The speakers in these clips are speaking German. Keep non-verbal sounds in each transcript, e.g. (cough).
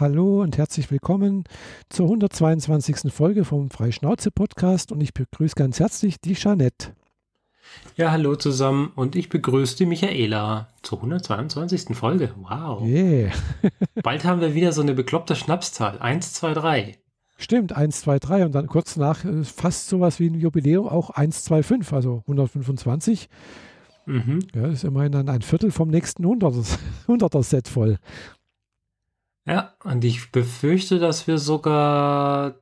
Hallo und herzlich willkommen zur 122. Folge vom Freischnauze-Podcast und ich begrüße ganz herzlich die Jeanette. Ja, hallo zusammen und ich begrüße die Michaela zur 122. Folge. Wow. Yeah. (laughs) Bald haben wir wieder so eine bekloppte Schnapszahl. 1, 2, 3. Stimmt, 1, 2, 3 und dann kurz nach äh, fast sowas wie ein Jubiläum auch 1, 2, 5, also 125. Mhm. Ja, ist immerhin dann ein Viertel vom nächsten 100er-Set voll. Ja, und ich befürchte, dass wir sogar,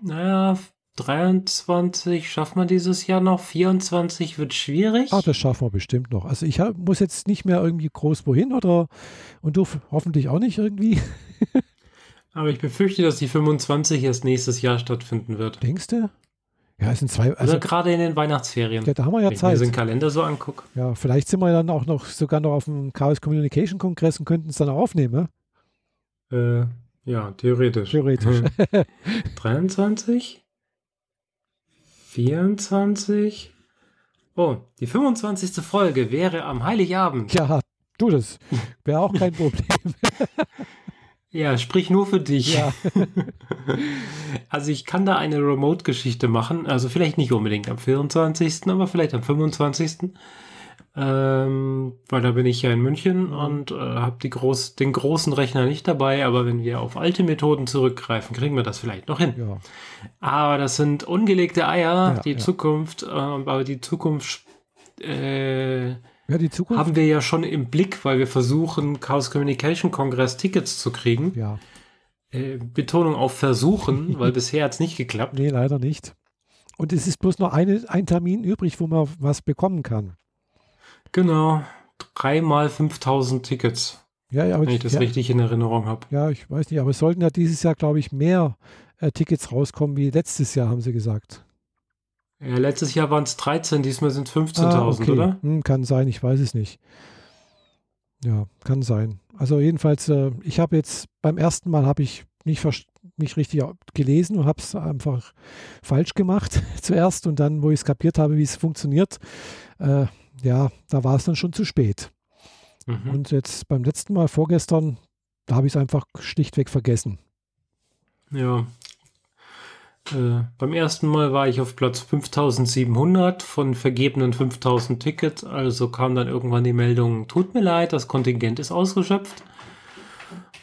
naja, 23 schaffen wir dieses Jahr noch, 24 wird schwierig. Ah, das schaffen wir bestimmt noch. Also ich hab, muss jetzt nicht mehr irgendwie groß wohin oder und du hoffentlich auch nicht irgendwie. (laughs) Aber ich befürchte, dass die 25 erst nächstes Jahr stattfinden wird. Denkst du? Ja, es sind zwei. Also Oder gerade in den Weihnachtsferien. Ja, da haben wir ja wenn Zeit. Wenn ich mir den Kalender so angucke. Ja, vielleicht sind wir dann auch noch sogar noch auf dem Chaos Communication Kongress und könnten es dann auch aufnehmen. Ja? Äh, ja, theoretisch. Theoretisch. (laughs) 23? 24? Oh, die 25. Folge wäre am Heiligabend. Ja, du, das wäre auch kein Problem. (laughs) ja, sprich nur für dich. Ja. (laughs) also ich kann da eine Remote-Geschichte machen. Also vielleicht nicht unbedingt am 24., aber vielleicht am 25 ähm, weil da bin ich ja in München mhm. und äh, habe groß, den großen Rechner nicht dabei, aber wenn wir auf alte Methoden zurückgreifen, kriegen wir das vielleicht noch hin. Ja. Aber das sind ungelegte Eier, ja, die ja. Zukunft, äh, aber die Zukunft, äh, die Zukunft haben wir ja schon im Blick, weil wir versuchen, Chaos Communication Kongress Tickets zu kriegen. Ja. Äh, Betonung auf versuchen, (laughs) weil bisher hat es nicht geklappt. Nee, leider nicht. Und es ist bloß noch eine, ein Termin übrig, wo man was bekommen kann. Genau. Dreimal 5000 Tickets. Ja, ja, wenn ich das ja, richtig in Erinnerung habe. Ja, ich weiß nicht, aber es sollten ja dieses Jahr, glaube ich, mehr äh, Tickets rauskommen wie letztes Jahr, haben sie gesagt. Ja, letztes Jahr waren es 13, diesmal sind es 15.000, ah, okay. oder? Hm, kann sein, ich weiß es nicht. Ja, kann sein. Also jedenfalls, äh, ich habe jetzt beim ersten Mal habe ich nicht, nicht richtig gelesen und habe es einfach falsch gemacht (laughs) zuerst und dann, wo ich es kapiert habe, wie es funktioniert, äh, ja, da war es dann schon zu spät. Mhm. Und jetzt beim letzten Mal, vorgestern, da habe ich es einfach schlichtweg vergessen. Ja. Äh, beim ersten Mal war ich auf Platz 5700 von vergebenen 5000 Tickets. Also kam dann irgendwann die Meldung: Tut mir leid, das Kontingent ist ausgeschöpft.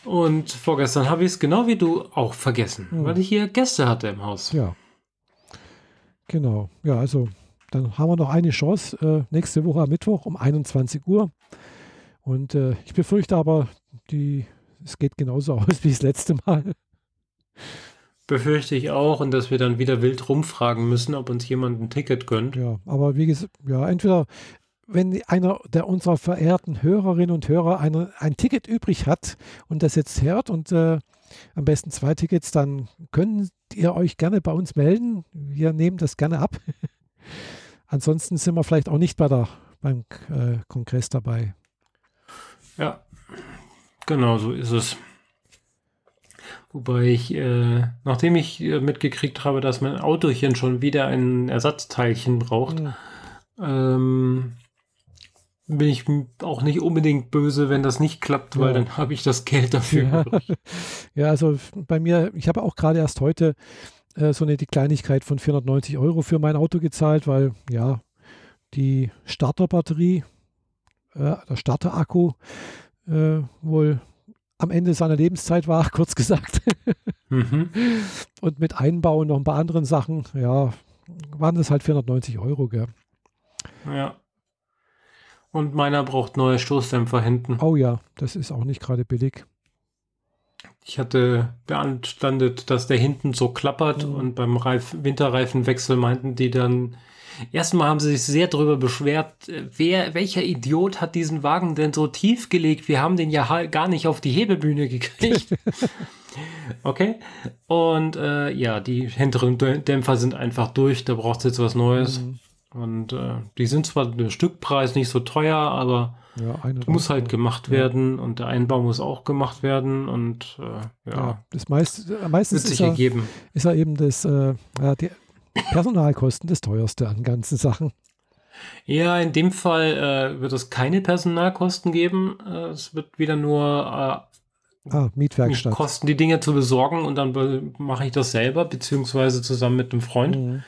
Und vorgestern habe ich es genau wie du auch vergessen, mhm. weil ich hier Gäste hatte im Haus. Ja. Genau. Ja, also dann haben wir noch eine Chance äh, nächste Woche am Mittwoch um 21 Uhr. Und äh, ich befürchte aber, die, es geht genauso (laughs) aus wie das letzte Mal. Befürchte ich auch und dass wir dann wieder wild rumfragen müssen, ob uns jemand ein Ticket gönnt. Ja, aber wie gesagt, ja, entweder wenn einer der unserer verehrten Hörerinnen und Hörer eine, ein Ticket übrig hat und das jetzt hört und äh, am besten zwei Tickets, dann könnt ihr euch gerne bei uns melden. Wir nehmen das gerne ab. (laughs) Ansonsten sind wir vielleicht auch nicht bei der, beim äh, Kongress dabei. Ja, genau so ist es. Wobei ich, äh, nachdem ich äh, mitgekriegt habe, dass mein Autochen schon wieder ein Ersatzteilchen braucht, mhm. ähm, bin ich auch nicht unbedingt böse, wenn das nicht klappt, weil ja. dann habe ich das Geld dafür. Ja. (laughs) ja, also bei mir, ich habe auch gerade erst heute äh, so eine die Kleinigkeit von 490 Euro für mein Auto gezahlt, weil ja, die Starterbatterie, äh, der Starterakku äh, wohl am Ende seiner Lebenszeit war, (laughs) kurz gesagt. mhm. (laughs) Und mit Einbau und noch ein paar anderen Sachen, ja, waren das halt 490 Euro, gell? Ja. Und meiner braucht neue Stoßdämpfer hinten. Oh ja, das ist auch nicht gerade billig. Ich hatte beanstandet, dass der hinten so klappert mhm. und beim Reif Winterreifenwechsel meinten die dann, erstmal haben sie sich sehr darüber beschwert, äh, wer, welcher Idiot hat diesen Wagen denn so tief gelegt? Wir haben den ja gar nicht auf die Hebebühne gekriegt. (laughs) okay. Und äh, ja, die hinteren Dämpfer sind einfach durch, da braucht es jetzt was Neues. Mhm. Und äh, die sind zwar der Stückpreis nicht so teuer, aber ja, muss halt gemacht werden und der Einbau muss auch gemacht werden und äh, ja. ja. das meist, äh, meistens wird sich ist, ergeben. Er, ist er eben das, äh, ja, die Personalkosten das teuerste an ganzen Sachen. Ja, in dem Fall äh, wird es keine Personalkosten geben. Äh, es wird wieder nur Ah, Mietwerkstatt. Kosten die Dinge zu besorgen und dann mache ich das selber, beziehungsweise zusammen mit einem Freund. Mhm.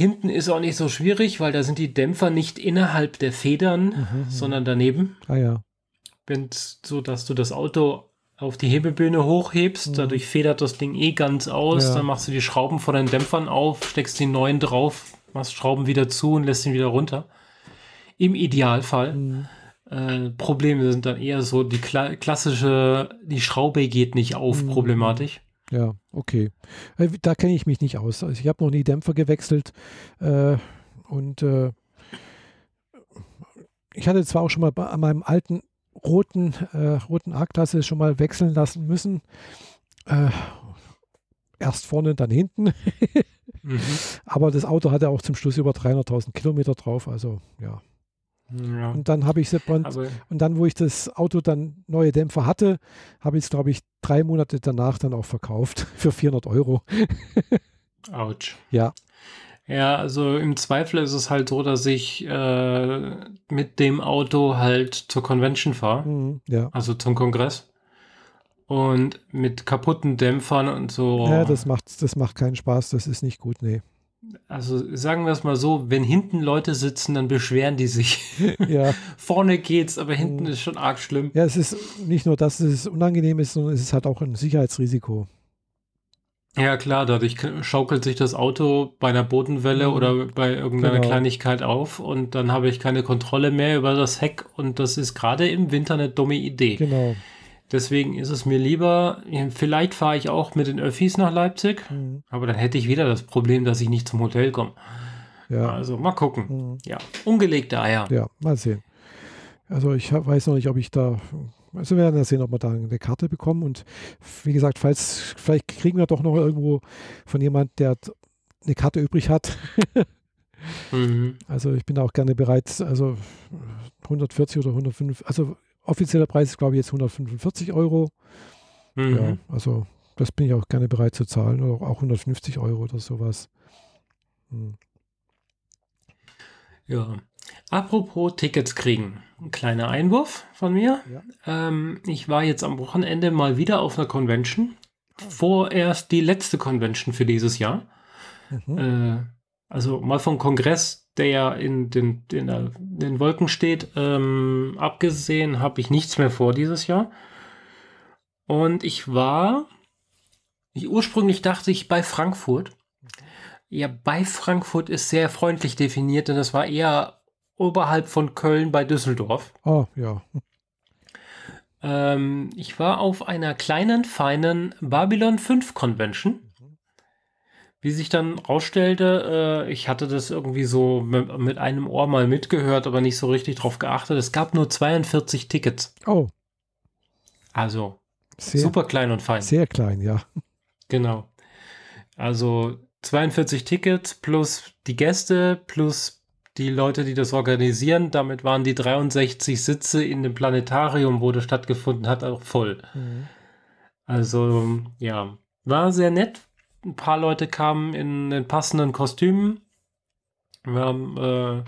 Hinten ist auch nicht so schwierig, weil da sind die Dämpfer nicht innerhalb der Federn, mhm, mhm. sondern daneben. Ah ja. Wenn so, dass du das Auto auf die Hebebühne hochhebst, mhm. dadurch federt das Ding eh ganz aus, ja. dann machst du die Schrauben von den Dämpfern auf, steckst die neuen drauf, machst Schrauben wieder zu und lässt ihn wieder runter. Im Idealfall. Mhm. Äh, Probleme sind dann eher so die kla klassische, die Schraube geht nicht auf, mhm. problematisch. Ja, okay. Äh, da kenne ich mich nicht aus. Also ich habe noch nie Dämpfer gewechselt äh, und äh, ich hatte zwar auch schon mal bei, an meinem alten roten, äh, roten A-Klasse schon mal wechseln lassen müssen. Äh, erst vorne, dann hinten. mhm. (laughs) Aber das Auto hatte auch zum Schluss über 300.000 Kilometer drauf, also ja. Ja. Und dann habe ich und, und dann, wo ich das Auto dann neue Dämpfer hatte, habe ich es, glaube ich, drei Monate danach dann auch verkauft (laughs) für 400 Euro. Autsch. Ja. Ja, also im Zweifel ist es halt so, dass ich äh, mit dem Auto halt zur Convention fahre. Mhm, ja. Also zum Kongress. Und mit kaputten Dämpfern und so. Ja, das macht, das macht keinen Spaß, das ist nicht gut, nee also sagen wir es mal so, wenn hinten Leute sitzen, dann beschweren die sich. (laughs) Ja. Vorne geht's, aber hinten mhm. ist schon arg schlimm. Ja, es ist nicht nur, dass es unangenehm ist, sondern es halt auch ein Sicherheitsrisiko. Ja, klar, dadurch schaukelt sich das Auto bei einer Bodenwelle mhm. oder bei irgendeiner genau. Kleinigkeit auf und dann habe ich keine Kontrolle mehr über das Heck und das ist gerade im Winter eine dumme Idee. Genau. Deswegen ist es mir lieber, vielleicht fahre ich auch mit den Öffis nach Leipzig, mhm. aber dann hätte ich wieder das Problem, dass ich nicht zum Hotel komme. Ja. Also mal gucken. Mhm. Ja, ungelegte Eier. Ja, mal sehen. Also ich weiß noch nicht, ob ich da, also wir werden ja sehen, ob wir da eine Karte bekommen und wie gesagt, falls, vielleicht kriegen wir doch noch irgendwo von jemand, der eine Karte übrig hat. mhm. (laughs) Also ich bin auch gerne bereit, also 140 oder 105, also offizieller Preis ist, glaube ich, jetzt 145 Euro. Mhm. Ja, also das bin ich auch gerne bereit zu zahlen. Oder auch 150 Euro oder sowas. Hm. Ja. Apropos Tickets kriegen. Ein kleiner Einwurf von mir. Ja. Ähm, ich war jetzt am Wochenende mal wieder auf einer Convention. Vorerst die letzte Convention für dieses Jahr. Mhm. Äh, also mal vom Kongress der ja in den, in, der, in den Wolken steht, ähm, abgesehen habe ich nichts mehr vor dieses Jahr. Und ich war, ich ursprünglich dachte ich bei Frankfurt. Ja, bei Frankfurt ist sehr freundlich definiert, denn das war eher oberhalb von Köln bei Düsseldorf. Oh, ja. Ähm, ich war auf einer kleinen, feinen Babylon 5 Convention. Wie sich dann rausstellte, äh, ich hatte das irgendwie so mit, mit, einem Ohr mal mitgehört, aber nicht so richtig drauf geachtet. Es gab nur 42 Tickets. Oh. Also sehr, super klein und fein. Sehr klein, ja. Genau. Also 42 Tickets plus die Gäste plus die Leute, die das organisieren. Damit waren die 63 Sitze in dem Planetarium, wo das stattgefunden hat, auch voll. Mhm. Also ja, war sehr nett ein paar Leute kamen in den passenden Kostümen. Wir haben äh,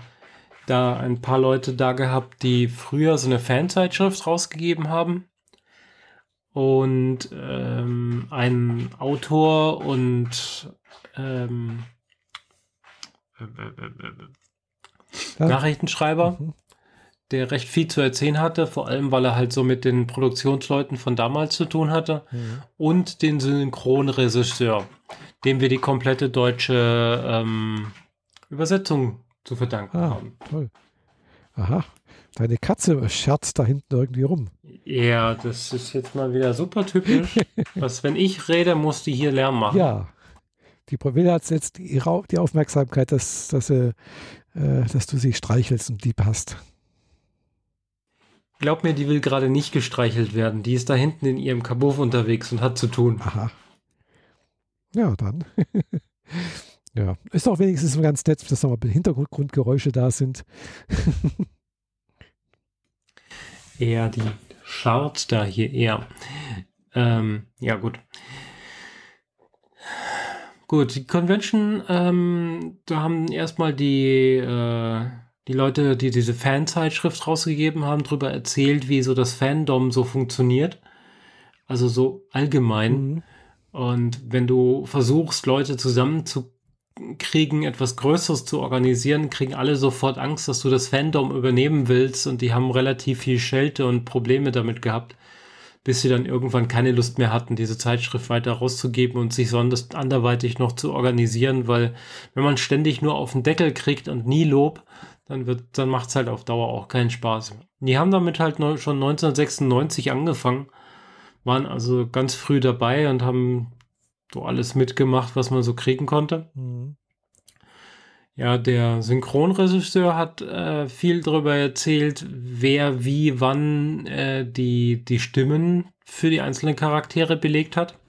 da ein paar Leute da gehabt, die früher so eine Fanzeitschrift rausgegeben haben. Und ähm, ein Autor und ähm, äh, äh, äh, Nachrichtenschreiber. Mhm der recht viel zu erzählen hatte, vor allem weil er halt so mit den Produktionsleuten von damals zu tun hatte mhm. und den Synchronregisseur, dem wir die komplette deutsche ähm, Übersetzung zu verdanken ah, haben. Toll. Aha, deine Katze scherzt da hinten irgendwie rum. Ja, das ist jetzt mal wieder super typisch. (laughs) was, wenn ich rede, muss die hier Lärm machen. Ja, die will hat jetzt die, die Aufmerksamkeit, dass, dass, äh, dass du sie streichelst und lieb hast. Glaub mir, die will gerade nicht gestreichelt werden. Die ist da hinten in ihrem Kabuff unterwegs und hat zu tun. Aha. Ja, dann. (laughs) ja, ist auch wenigstens ganz nett, dass nochmal Hintergrundgeräusche da sind. eher (laughs) die scharrt da hier eher. Ähm, ja, gut. Gut, die Convention, ähm, da haben erstmal die äh, die Leute, die diese Fanzeitschrift rausgegeben haben, darüber erzählt, wie so das Fandom so funktioniert. Also so allgemein. Mhm. Und wenn du versuchst, Leute zusammenzukriegen, etwas Größeres zu organisieren, kriegen alle sofort Angst, dass du das Fandom übernehmen willst und die haben relativ viel Schelte und Probleme damit gehabt, bis sie dann irgendwann keine Lust mehr hatten, diese Zeitschrift weiter rauszugeben und sich sonst anderweitig noch zu organisieren, weil wenn man ständig nur auf den Deckel kriegt und nie Lob, dann wird, dann macht es halt auf Dauer auch keinen Spaß. Die haben damit halt schon 1996 angefangen waren also ganz früh dabei und haben so alles mitgemacht, was man so kriegen konnte. Mhm. Ja, der Synchronregisseur hat äh, viel darüber erzählt, wer wie wann äh, die, die Stimmen für die einzelnen Charaktere belegt hat.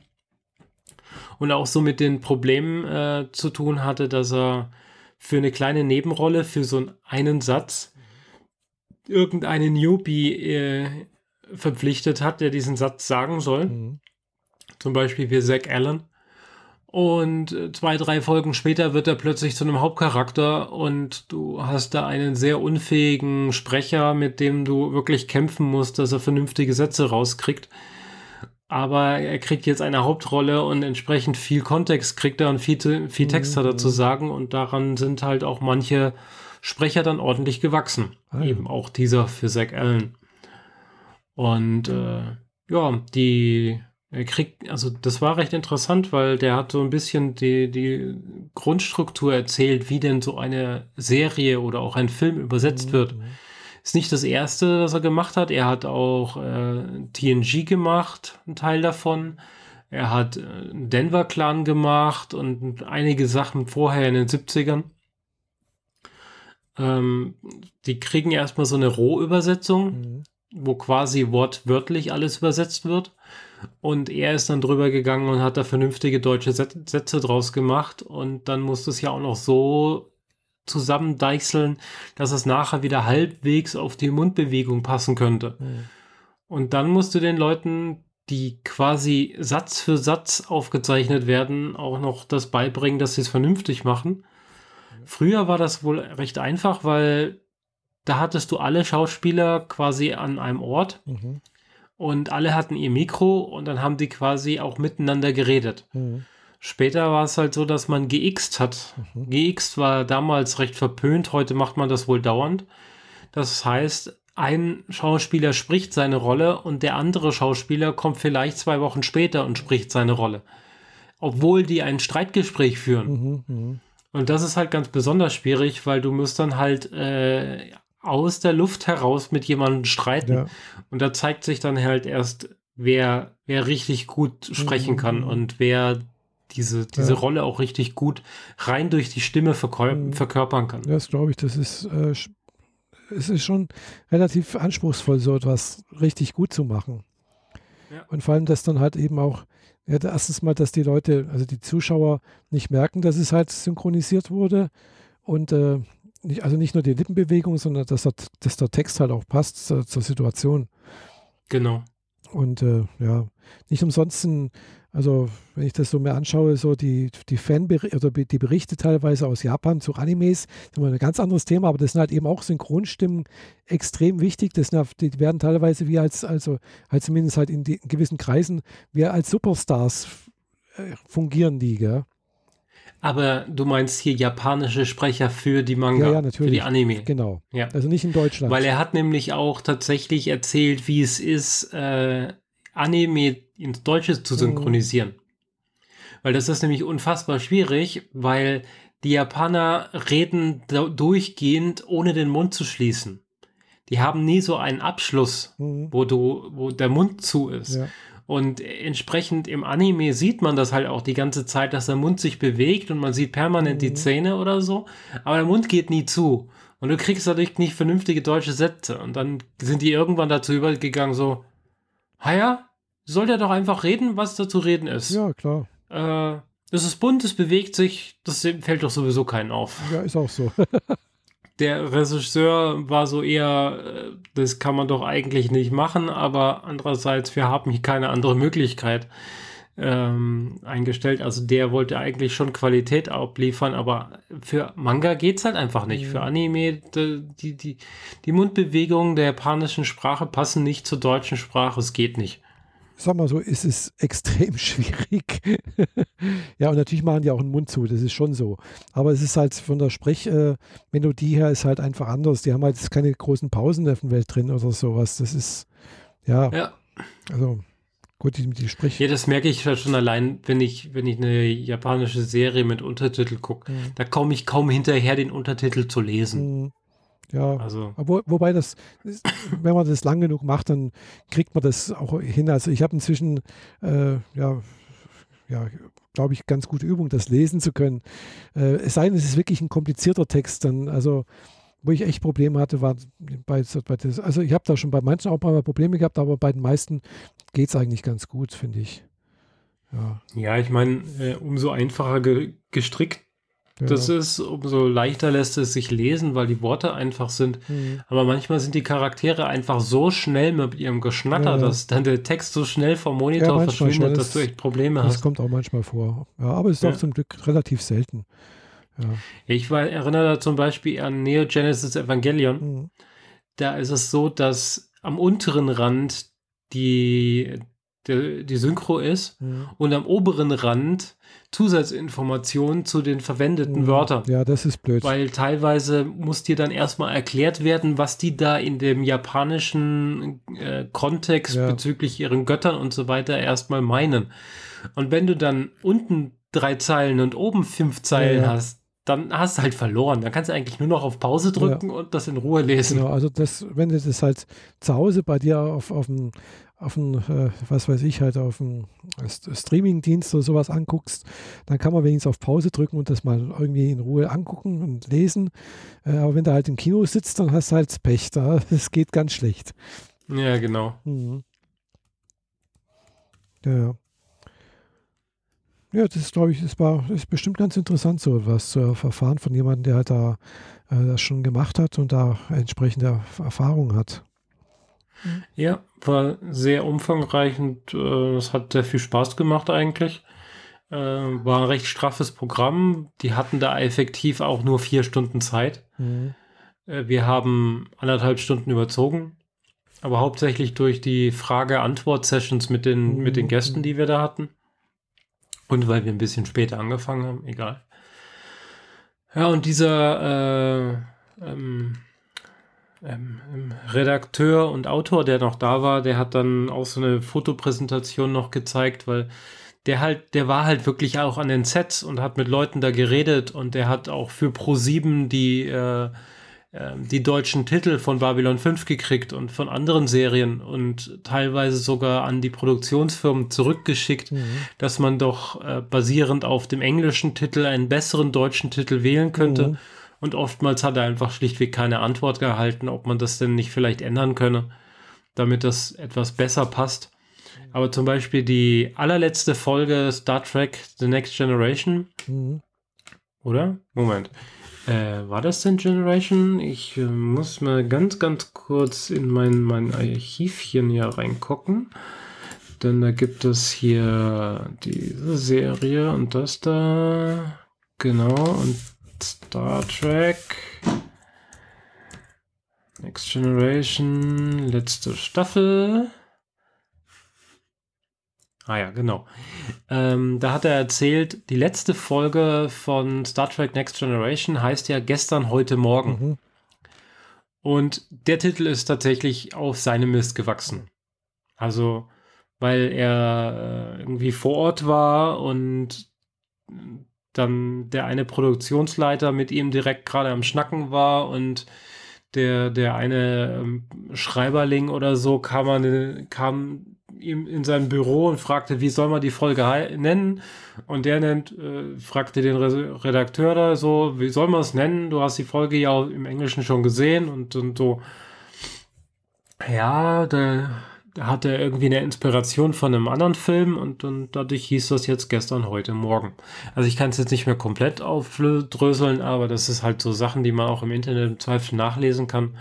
Und auch so mit den Problemen äh, zu tun hatte, dass er für eine kleine Nebenrolle, für so einen Satz, irgendeinen Newbie äh, verpflichtet hat, der diesen Satz sagen soll. Mhm. Zum Beispiel wie Zack Allen. Und äh, zwei, drei Folgen später wird er plötzlich zu einem Hauptcharakter und du hast da einen sehr unfähigen Sprecher, mit dem du wirklich kämpfen musst, dass er vernünftige Sätze rauskriegt. Aber er kriegt jetzt eine Hauptrolle und entsprechend viel Kontext kriegt er und viel, viel Text hat er zu Mhm. sagen und daran sind halt auch manche Sprecher dann ordentlich gewachsen. Ah, ja. Eben auch dieser für Zack Allen. Und äh, ja, die er kriegt, also das war recht interessant, weil der hat so ein bisschen die, die Grundstruktur erzählt, wie denn so eine Serie oder auch ein Film übersetzt wird. Ist nicht das erste, das er gemacht hat. Er hat auch äh, TNG gemacht, ein Teil davon. Er hat äh, Denver Clan gemacht und einige Sachen vorher in den 70ern. Ähm, die kriegen erstmal so eine Rohübersetzung Mhm. wo quasi wortwörtlich alles übersetzt wird. Und er ist dann drüber gegangen und hat da vernünftige deutsche Sätze draus gemacht. Und dann musste es ja auch noch so zusammendeichseln, dass es nachher wieder halbwegs auf die Mundbewegung passen könnte. Mhm. Und dann musst du den Leuten, die quasi Satz für Satz aufgezeichnet werden, auch noch das beibringen, dass sie es vernünftig machen. Früher war das wohl recht einfach, weil da hattest du alle Schauspieler quasi an einem Ort Mhm. und alle hatten ihr Mikro und dann haben die quasi auch miteinander geredet. Mhm. Später war es halt so, dass man geixt hat. Mhm. Geixt war damals recht verpönt, heute macht man das wohl dauernd. Das heißt, ein Schauspieler spricht seine Rolle und der andere Schauspieler kommt vielleicht zwei Wochen später und spricht seine Rolle. Obwohl die ein Streitgespräch führen. Mhm. Mhm. Und das ist halt ganz besonders schwierig, weil du musst dann halt äh, aus der Luft heraus mit jemandem streiten. Ja. Und da zeigt sich dann halt erst, wer, wer richtig gut sprechen Mhm. kann und wer diese, diese Ja. Rolle auch richtig gut rein durch die Stimme verkäu- Mhm. verkörpern kann. Das glaube ich, das ist, äh, es ist schon relativ anspruchsvoll, so etwas richtig gut zu machen. Ja. Und vor allem, dass dann halt eben auch, ja, erstens mal, dass die Leute, also die Zuschauer nicht merken, dass es halt synchronisiert wurde und äh, nicht, also nicht nur die Lippenbewegung, sondern dass der, dass der Text halt auch passt zur, zur Situation. Genau. Und äh, ja, nicht umsonst sind, also wenn ich das so mir anschaue, so die, die Fanberichte oder die Berichte teilweise aus Japan zu Animes, das ist immer ein ganz anderes Thema, aber das sind halt eben auch Synchronstimmen extrem wichtig. Das sind, die werden teilweise wie als, also halt zumindest halt in, die, in gewissen Kreisen, wie als Superstars äh, fungieren die, gell? Aber du meinst hier japanische Sprecher für die Manga, Ja, ja, für natürlich. die Anime. Genau. Ja. Also nicht in Deutschland. Weil er hat nämlich auch tatsächlich erzählt, wie es ist, äh, Anime ins Deutsche zu Mhm. synchronisieren. Weil das ist nämlich unfassbar schwierig, weil die Japaner reden durchgehend, ohne den Mund zu schließen. Die haben nie so einen Abschluss, Mhm. wo du, wo der Mund zu ist. Ja. Und entsprechend im Anime sieht man das halt auch die ganze Zeit, dass der Mund sich bewegt und man sieht permanent die Mhm. Zähne oder so, aber der Mund geht nie zu. Und du kriegst dadurch nicht vernünftige deutsche Sätze. Und dann sind die irgendwann dazu übergegangen, so, ha ja, soll der doch einfach reden, was da zu reden ist. ja, klar. Äh, es ist bunt, es bewegt sich, das fällt doch sowieso keinen auf. Ja, ist auch so. (laughs) Der Regisseur war so eher, äh, das kann man doch eigentlich nicht machen, aber andererseits, wir haben hier keine andere Möglichkeit ähm, eingestellt. Also der wollte eigentlich schon Qualität abliefern, aber für Manga geht's halt einfach nicht. Mhm. Für Anime, die, die, die, Mundbewegungen der japanischen Sprache passen nicht zur deutschen Sprache, es geht nicht. sag mal so, ist es (laughs) extrem schwierig. (laughs) ja, und natürlich machen die auch einen Mund zu, das ist schon so. Aber es ist halt von der Sprechmelodie äh, her ist halt einfach anders. Die haben halt keine großen Pausen in der Welt drin oder sowas. Das ist, ja. Ja. Also, gut, die, die Sprech. Ja, das merke ich halt schon allein, wenn ich, wenn ich eine japanische Serie mit Untertitel gucke. Mhm. Da komme ich kaum hinterher, den Untertitel zu lesen. Mhm. Ja, also. Wo, wobei das, wenn man das lang genug macht, dann kriegt man das auch hin. Also ich habe inzwischen, äh, ja, ja, glaube ich, ganz gute Übung, das lesen zu können. Äh, es sei denn, es ist wirklich ein komplizierter Text, dann, also wo ich echt Probleme hatte, war bei, bei das, also ich habe da schon bei manchen auch mal Probleme gehabt, aber bei den meisten geht es eigentlich ganz gut, finde ich. Ja, ja ich meine, äh, umso einfacher ge gestrickt ja. Das ist, umso leichter lässt es sich lesen, weil die Worte einfach sind. Mhm. Aber manchmal sind die Charaktere einfach so schnell mit ihrem Geschnatter, ja. dass dann der Text so schnell vom Monitor ja, verschwindet, das, dass du echt Probleme das hast. Das kommt auch manchmal vor. Ja, aber es ist auch zum Glück relativ selten. Ich war, erinnere da zum Beispiel an Neo Genesis Evangelion. Mhm. Da ist es so, dass am unteren Rand die, die, die Synchro ist mhm. und am oberen Rand Zusatzinformationen zu den verwendeten mhm. Wörtern. Ja, das ist blöd. Weil teilweise muss dir dann erstmal erklärt werden, was die da in dem japanischen äh, Kontext ja. bezüglich ihren Göttern und so weiter erstmal meinen. Und wenn du dann unten drei Zeilen und oben fünf Zeilen ja, ja. hast, dann hast du halt verloren. Dann kannst du eigentlich nur noch auf Pause drücken ja. und das in Ruhe lesen. Genau, also das, wenn du das halt zu Hause bei dir auf, auf dem auf einen, äh, was weiß ich, halt auf einen Streaming-Dienst oder sowas anguckst, dann kann man wenigstens auf Pause drücken und das mal irgendwie in Ruhe angucken und lesen. Äh, aber wenn du halt im Kino sitzt, dann hast du halt Pech. Da, (laughs) das geht ganz schlecht. Ja, genau. Mhm. Ja, ja. Das ist, glaube ich, das war, ist bestimmt ganz interessant, so was zu erfahren von jemandem, der halt da äh, das schon gemacht hat und da entsprechende Erfahrung hat. Ja, war sehr umfangreich und äh, es hat sehr viel Spaß gemacht eigentlich. Äh, war ein recht straffes Programm. Die hatten da effektiv auch nur vier Stunden Zeit. Mhm. Äh, wir haben anderthalb Stunden überzogen, aber hauptsächlich durch die Frage-Antwort-Sessions mit den, mhm. mit den Gästen, die wir da hatten. Und weil wir ein bisschen später angefangen haben, egal. Ja, und dieser äh, ähm, ähm, Redakteur und Autor, der noch da war, der hat dann auch so eine Fotopräsentation noch gezeigt, weil der halt, der war halt wirklich auch an den Sets und hat mit Leuten da geredet und der hat auch für Pro7 die, äh, die deutschen Titel von Babylon 5 gekriegt und von anderen Serien und teilweise sogar an die Produktionsfirmen zurückgeschickt, mhm. dass man doch äh, basierend auf dem englischen Titel einen besseren deutschen Titel wählen könnte. Mhm und oftmals hat er einfach schlichtweg keine Antwort gehalten, ob man das denn nicht vielleicht ändern könne, damit das etwas besser passt. Aber zum Beispiel die allerletzte Folge Star Trek The Next Generation, mhm. oder? Moment. Äh, war das denn Generation? Ich äh, muss mal ganz, ganz kurz in mein, mein Archivchen hier reingucken. Denn da gibt es hier diese Serie und das da. Genau. Und Star Trek. Next Generation, letzte Staffel. Ah ja, genau. Ähm, da hat er erzählt, die letzte Folge von Star Trek Next Generation heißt ja gestern, heute, morgen. Mhm. Und der Titel ist tatsächlich auf seinem Mist gewachsen. Also, weil er äh, irgendwie vor Ort war und dann der eine Produktionsleiter mit ihm direkt gerade am Schnacken war und der, der eine ähm, Schreiberling oder so kam, an, kam ihm in sein Büro und fragte, wie soll man die Folge nennen? Und der nennt, äh, fragte den Re Redakteur da so, wie soll man es nennen? Du hast die Folge ja im Englischen schon gesehen und, und so. Ja, da hatte er irgendwie eine Inspiration von einem anderen Film und, und dadurch hieß das jetzt gestern, heute, morgen. Also ich kann es jetzt nicht mehr komplett aufdröseln, aber das ist halt so Sachen, die man auch im Internet im Zweifel nachlesen kann.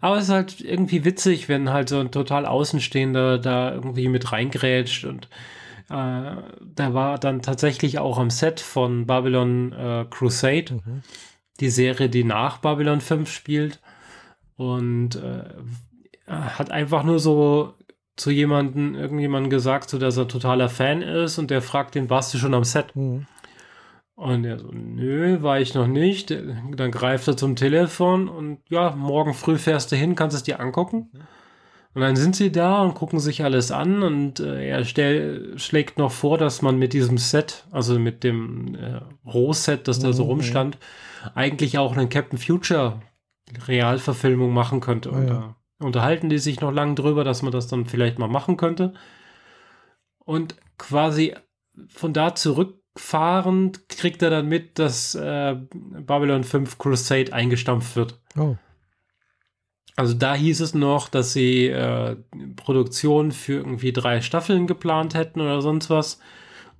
Aber es ist halt irgendwie witzig, wenn halt so ein total Außenstehender da irgendwie mit reingrätscht und äh, da war dann tatsächlich auch am Set von Babylon äh, Crusade, mhm. die Serie, die nach Babylon 5 spielt und äh, hat einfach nur so zu jemandem, irgendjemandem gesagt, so dass er totaler Fan ist und der fragt den, warst du schon am Set? Mhm. Und er so, nö, war ich noch nicht. Dann greift er zum Telefon und ja, morgen früh fährst du hin, kannst es dir angucken. Und dann sind sie da und gucken sich alles an und äh, er stell, schlägt noch vor, dass man mit diesem Set, also mit dem äh, Rohset, das da so Mhm. rumstand, eigentlich auch einen Captain Future Realverfilmung machen könnte. Und Ah, ja. da unterhalten die sich noch lange drüber, dass man das dann vielleicht mal machen könnte. Und quasi von da zurückfahrend kriegt er dann mit, dass äh, Babylon 5 Crusade eingestampft wird. Oh. Also da hieß es noch, dass sie äh, Produktion für irgendwie drei Staffeln geplant hätten oder sonst was.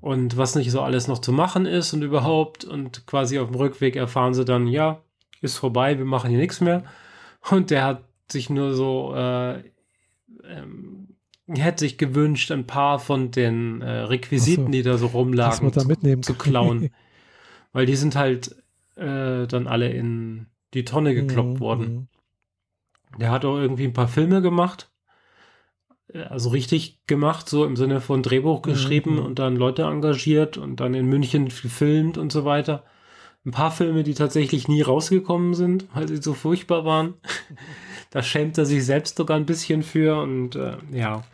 Und was nicht so alles noch zu machen ist und überhaupt. Und quasi auf dem Rückweg erfahren sie dann, ja, ist vorbei, wir machen hier nichts mehr. Und der hat sich nur so, äh, ähm, hätte sich gewünscht, ein paar von den äh, Requisiten, so. die da so rumlagen, da mitnehmen zu können. klauen. (laughs) Weil die sind halt äh, dann alle in die Tonne gekloppt Mhm, worden. mhm. Der hat auch irgendwie ein paar Filme gemacht. Äh, Also richtig gemacht, so im Sinne von Drehbuch geschrieben Mhm. und dann Leute engagiert und dann in München gefilmt und so weiter. Ein paar Filme, die tatsächlich nie rausgekommen sind, weil sie so furchtbar waren. (laughs) da schämt er sich selbst sogar ein bisschen für und äh, ja.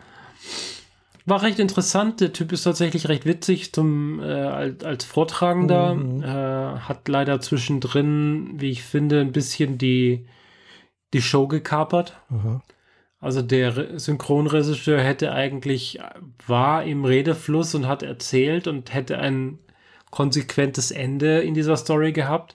War recht interessant. Der Typ ist tatsächlich recht witzig zum, äh, als, als Vortragender. Mhm. Äh, hat leider zwischendrin, wie ich finde, ein bisschen die, die Show gekapert. Aha. Also der Re- Synchronregisseur hätte eigentlich, war im Redefluss und hat erzählt und hätte ein konsequentes Ende in dieser Story gehabt.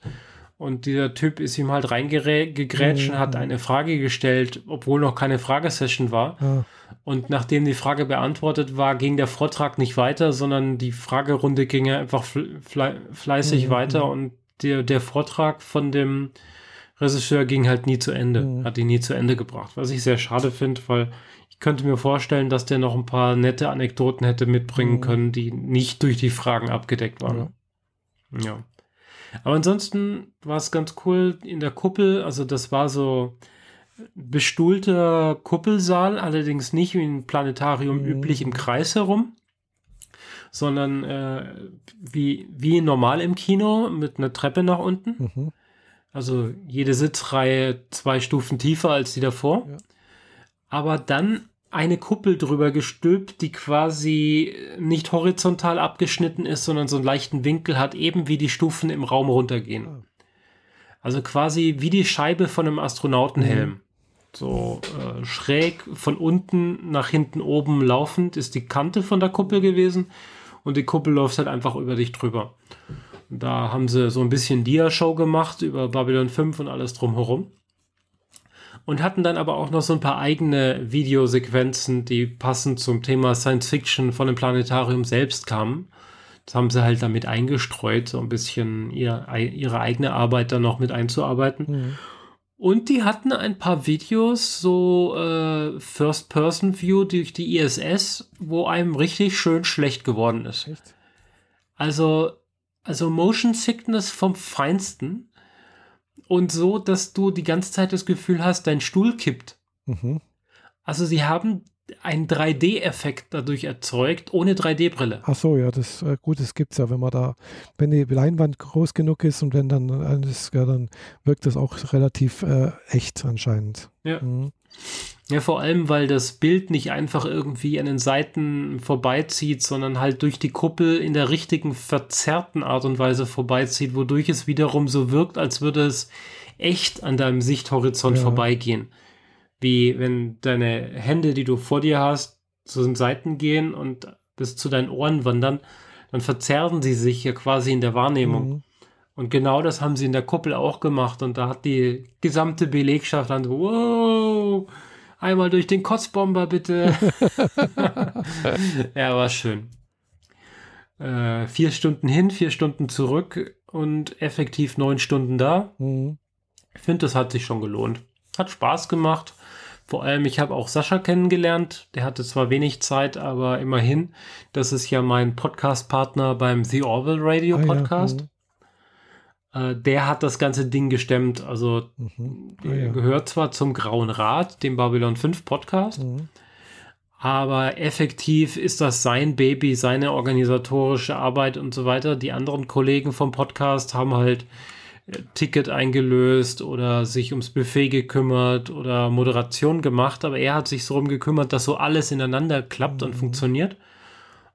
Und dieser Typ ist ihm halt reingegrätscht und hat Mhm. eine Frage gestellt, obwohl noch keine Fragesession war. Ah, Und nachdem die Frage beantwortet war, ging der Vortrag nicht weiter, sondern die Fragerunde ging ja einfach fle fle fleißig Mhm. weiter und der, der Vortrag von dem Regisseur ging halt nie zu Ende, Mhm. hat ihn nie zu Ende gebracht, was ich sehr schade finde, weil ich könnte mir vorstellen, dass der noch ein paar nette Anekdoten hätte mitbringen Mhm. können, die nicht durch die Fragen abgedeckt waren. Ja. Aber ansonsten war es ganz cool in der Kuppel. Also das war so bestuhlter Kuppelsaal, allerdings nicht wie ein Planetarium Mhm. üblich im Kreis herum, sondern äh, wie, wie normal im Kino mit einer Treppe nach unten. mhm. Also jede Sitzreihe zwei Stufen tiefer als die davor. Ja. Aber dann eine Kuppel drüber gestülpt, die quasi nicht horizontal abgeschnitten ist, sondern so einen leichten Winkel hat, eben wie die Stufen im Raum runtergehen. Ah. Also quasi wie die Scheibe von einem Astronautenhelm. Mhm. So äh, schräg von unten nach hinten oben laufend ist die Kante von der Kuppel gewesen und die Kuppel läuft halt einfach über dich drüber. Da haben sie so ein bisschen Dia-Show gemacht über Babylon 5 und alles drumherum. Und hatten dann aber auch noch so ein paar eigene Videosequenzen, die passend zum Thema Science Fiction von dem Planetarium selbst kamen. Das haben sie halt damit eingestreut, so ein bisschen ihr, ihre eigene Arbeit dann noch mit einzuarbeiten. Mhm. Und die hatten ein paar Videos, so äh, First-Person-View durch die ISS, wo einem richtig schön schlecht geworden ist. Echt? Also, also Motion Sickness vom Feinsten. Und so, dass du die ganze Zeit das Gefühl hast, dein Stuhl kippt. Mhm. Also sie haben einen 3D-Effekt dadurch erzeugt, ohne 3D-Brille. Ach so, ja, das äh, gut, das gibt's ja, wenn man da, wenn die Leinwand groß genug ist und wenn dann alles, ja, dann wirkt das auch relativ äh, echt anscheinend. Ja. Mhm. Ja, vor allem, weil das Bild nicht einfach irgendwie an den Seiten vorbeizieht, sondern halt durch die Kuppel in der richtigen verzerrten Art und Weise vorbeizieht, wodurch es wiederum so wirkt, als würde es echt an deinem Sichthorizont Ja. vorbeigehen. Wie wenn deine Hände, die du vor dir hast, zu den Seiten gehen und bis zu deinen Ohren wandern, dann verzerren sie sich ja quasi in der Wahrnehmung. Mhm. Und genau das haben sie in der Kuppel auch gemacht. Und da hat die gesamte Belegschaft dann so, wow, einmal durch den Kotzbomber bitte. (laughs) ja, war schön. Äh, vier Stunden hin, vier Stunden zurück und effektiv neun Stunden da. Mhm. Ich finde, das hat sich schon gelohnt. Hat Spaß gemacht. Vor allem, ich habe auch Sascha kennengelernt. Der hatte zwar wenig Zeit, aber immerhin. Das ist ja mein Podcast-Partner beim The Orville Radio Ah, ja, Podcast. Äh, der hat das ganze Ding gestemmt. Also, Mhm. Ah, er ja. gehört zwar zum Grauen Rat, dem Babylon 5 Podcast, Mhm. Aber effektiv ist das sein Baby, seine organisatorische Arbeit und so weiter. Die anderen Kollegen vom Podcast haben halt äh, Ticket eingelöst oder sich ums Buffet gekümmert oder Moderation gemacht. Aber er hat sich so darum gekümmert, dass so alles ineinander klappt und funktioniert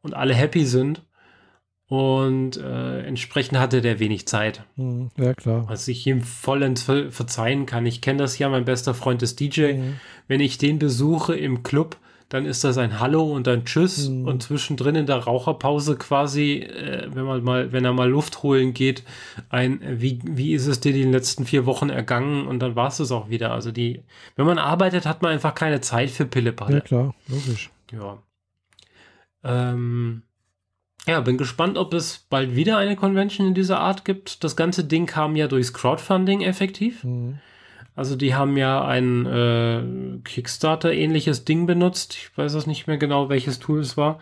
und alle happy sind. Und äh, entsprechend hatte der wenig Zeit. Mhm. Ja, klar. Was ich ihm vollends ver verzeihen kann. Ich kenne das ja, mein bester Freund ist DJ. Mhm. Wenn ich den besuche im Club, dann ist das ein Hallo und ein Tschüss Mhm. und zwischendrin in der Raucherpause quasi, äh, wenn man mal, wenn er mal Luft holen geht, ein wie, wie ist es dir die letzten vier Wochen ergangen und dann war es das auch wieder. Also die, wenn man arbeitet, hat man einfach keine Zeit für Ja, Pillepalle. klar, logisch. Ja. Ähm, ja, bin gespannt, ob es bald wieder eine Convention in dieser Art gibt. Das ganze Ding kam ja durchs Crowdfunding effektiv. Mhm. Also die haben ja ein äh, Kickstarter-ähnliches Ding benutzt. Ich weiß es nicht mehr genau, welches Tool es war.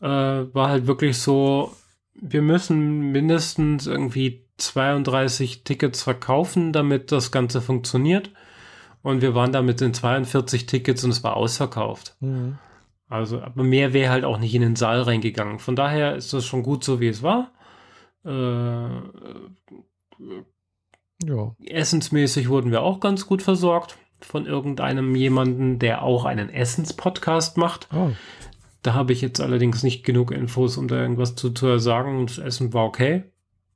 Äh, war halt wirklich so, wir müssen mindestens irgendwie 32 Tickets verkaufen, damit das Ganze funktioniert. Und wir waren da mit den 42 Tickets und es war ausverkauft. Mhm. Also, aber mehr wäre halt auch nicht in den Saal reingegangen. Von daher ist das schon gut so, wie es war. Äh, Ja. essensmäßig wurden wir auch ganz gut versorgt von irgendeinem jemanden, der auch einen Essens-Podcast macht. Ah, Da habe ich jetzt allerdings nicht genug Infos, um da irgendwas zu, zu sagen. Das Essen war okay.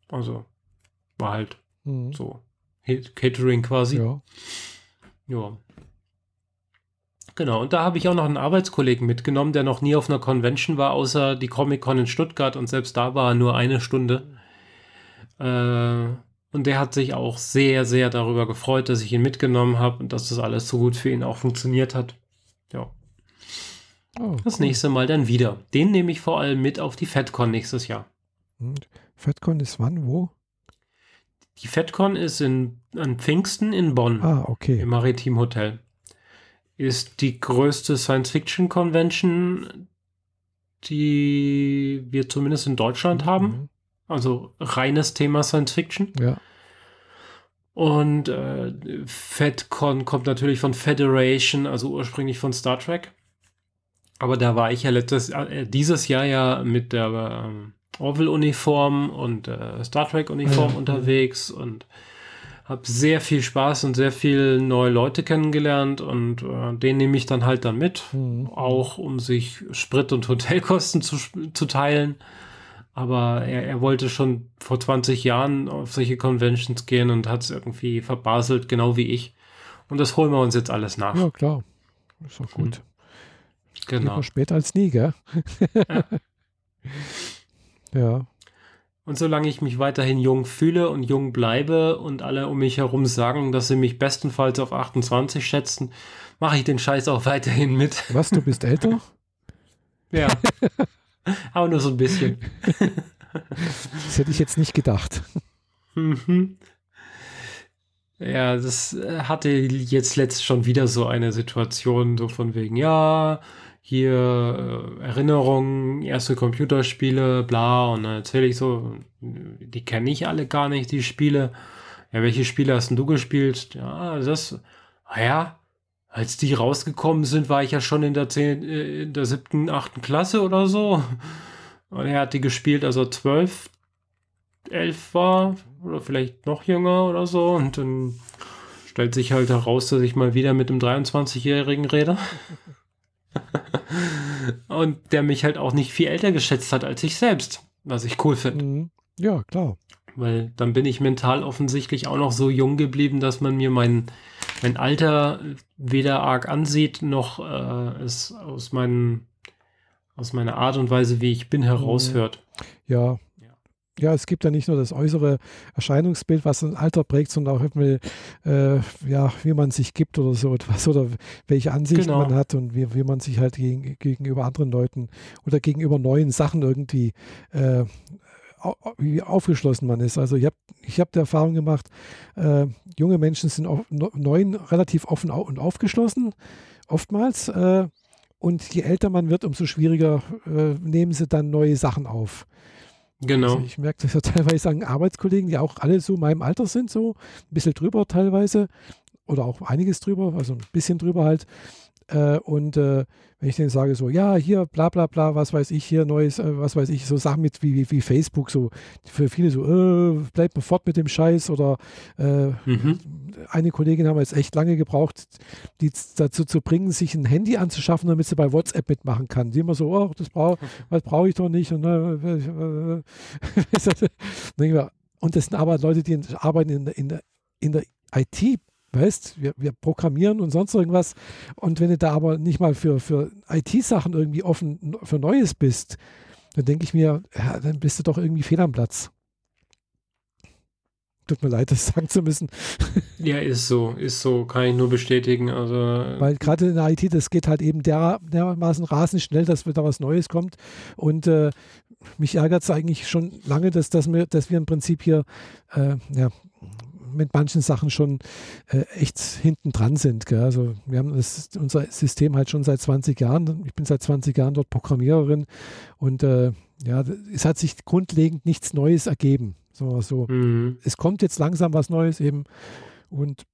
Also war halt mhm. so Catering quasi. Ja. Ja. Genau, und da habe ich auch noch einen Arbeitskollegen mitgenommen, der noch nie auf einer Convention war, außer die Comic-Con in Stuttgart und selbst da war er nur eine Stunde. Äh, und der hat sich auch sehr, sehr darüber gefreut, dass ich ihn mitgenommen habe und dass das alles so gut für ihn auch funktioniert hat. Ja, Oh, das cool. nächste Mal dann wieder. Den nehme ich vor allem mit auf die FedCon nächstes Jahr. Und FedCon ist wann, wo? Die FedCon ist in, an Pfingsten in Bonn. Ah, okay. im Maritim Hotel. Ist die größte Science-Fiction-Convention, die wir zumindest in Deutschland haben. Mhm. Also reines Thema Science-Fiction. Ja. Und äh, FedCon kommt natürlich von Federation, also ursprünglich von Star Trek. Aber da war ich ja letztes, äh, dieses Jahr ja mit der ähm, Orville-Uniform und äh, Star Trek-Uniform Ja. unterwegs und habe sehr viel Spaß und sehr viel neue Leute kennengelernt und äh, den nehme ich dann halt dann mit, Mhm. auch um sich Sprit- und Hotelkosten zu, zu teilen. Aber er, er wollte schon vor 20 Jahren auf solche Conventions gehen und hat es irgendwie verbaselt, genau wie ich. Und das holen wir uns jetzt alles nach. Ja, klar. Ist auch gut. genau. Lieber später als nie, gell? Ja. (laughs) ja. Und solange ich mich weiterhin jung fühle und jung bleibe und alle um mich herum sagen, dass sie mich bestenfalls auf 28 schätzen, mache ich den Scheiß auch (laughs) weiterhin mit. Was, du bist älter? (laughs) Ja. Aber nur so ein bisschen. (laughs) Das hätte ich jetzt nicht gedacht. Mhm. Ja, das äh, hatte jetzt letzt schon wieder so eine Situation, so von wegen, ja, hier äh, Erinnerungen, erste Computerspiele, bla, und dann erzähle ich so, die kenne ich alle gar nicht, die Spiele. Ja, welche Spiele hast denn du gespielt? Ja, das, ah ja, als die rausgekommen sind, war ich ja schon in der, zehn, äh, in der siebten, achten Klasse oder so. Und er hat die gespielt, als er zwölf, elf war oder vielleicht noch jünger oder so. Und dann stellt sich halt heraus, dass ich mal wieder mit einem 23-Jährigen rede. (laughs) Und der mich halt auch nicht viel älter geschätzt hat als ich selbst, was ich cool finde. Mhm. Ja, klar. Weil dann bin ich mental offensichtlich auch noch so jung geblieben, dass man mir mein, mein Alter weder arg ansieht, noch äh, es aus, meinen, aus meiner Art und Weise, wie ich bin, heraushört. Ja. Ja. Es gibt ja nicht nur das äußere Erscheinungsbild, was ein Alter prägt, sondern auch irgendwie, äh, ja, wie man sich gibt oder so etwas oder welche Ansichten Genau. man hat und wie, wie man sich halt gegen, gegenüber anderen Leuten oder gegenüber neuen Sachen irgendwie äh, wie aufgeschlossen man ist. Also ich habe ich hab die Erfahrung gemacht, äh, junge Menschen sind auf, neuen relativ offen und aufgeschlossen, oftmals. Äh, und je älter man wird, umso schwieriger äh, nehmen sie dann neue Sachen auf. Genau. Also ich merke das ja (laughs) teilweise an Arbeitskollegen, die auch alle so meinem Alter sind, so ein bisschen drüber teilweise oder auch einiges drüber, also ein bisschen drüber halt. Äh, und äh, wenn ich denen sage, so, ja, hier, bla bla bla, was weiß ich, hier neues, äh, was weiß ich, so Sachen mit wie, wie, wie Facebook, so für viele so, äh, bleibt mal fort mit dem Scheiß oder äh, mhm. eine Kollegin haben wir jetzt echt lange gebraucht, die dazu zu bringen, sich ein Handy anzuschaffen, damit sie bei WhatsApp mitmachen kann. Die immer so, oh, das (laughs) brauche brauch ich doch nicht. Und, äh, (laughs) und das sind aber Leute, die arbeiten in, in, in der IT weißt, wir, wir programmieren und sonst irgendwas. Und wenn du da aber nicht mal für, für IT-Sachen irgendwie offen für Neues bist, dann denke ich mir, ja, dann bist du doch irgendwie fehl am Platz. Tut mir leid, das (laughs) sagen zu müssen. Ja, ist so, ist so, kann ich nur bestätigen. Also Weil gerade in der IT, das geht halt eben der, dermaßen rasend schnell, dass wieder was Neues kommt. Und äh, mich ärgert es eigentlich schon lange, dass, dass, wir, dass wir im Prinzip hier äh, ja, mit manchen Sachen schon äh, echt hinten dran sind. Gell? Also wir haben das, unser System halt schon seit 20 Jahren. Ich bin seit 20 Jahren dort Programmiererin und äh, ja, es hat sich grundlegend nichts Neues ergeben. So, so. Mhm. Es kommt jetzt langsam was Neues eben und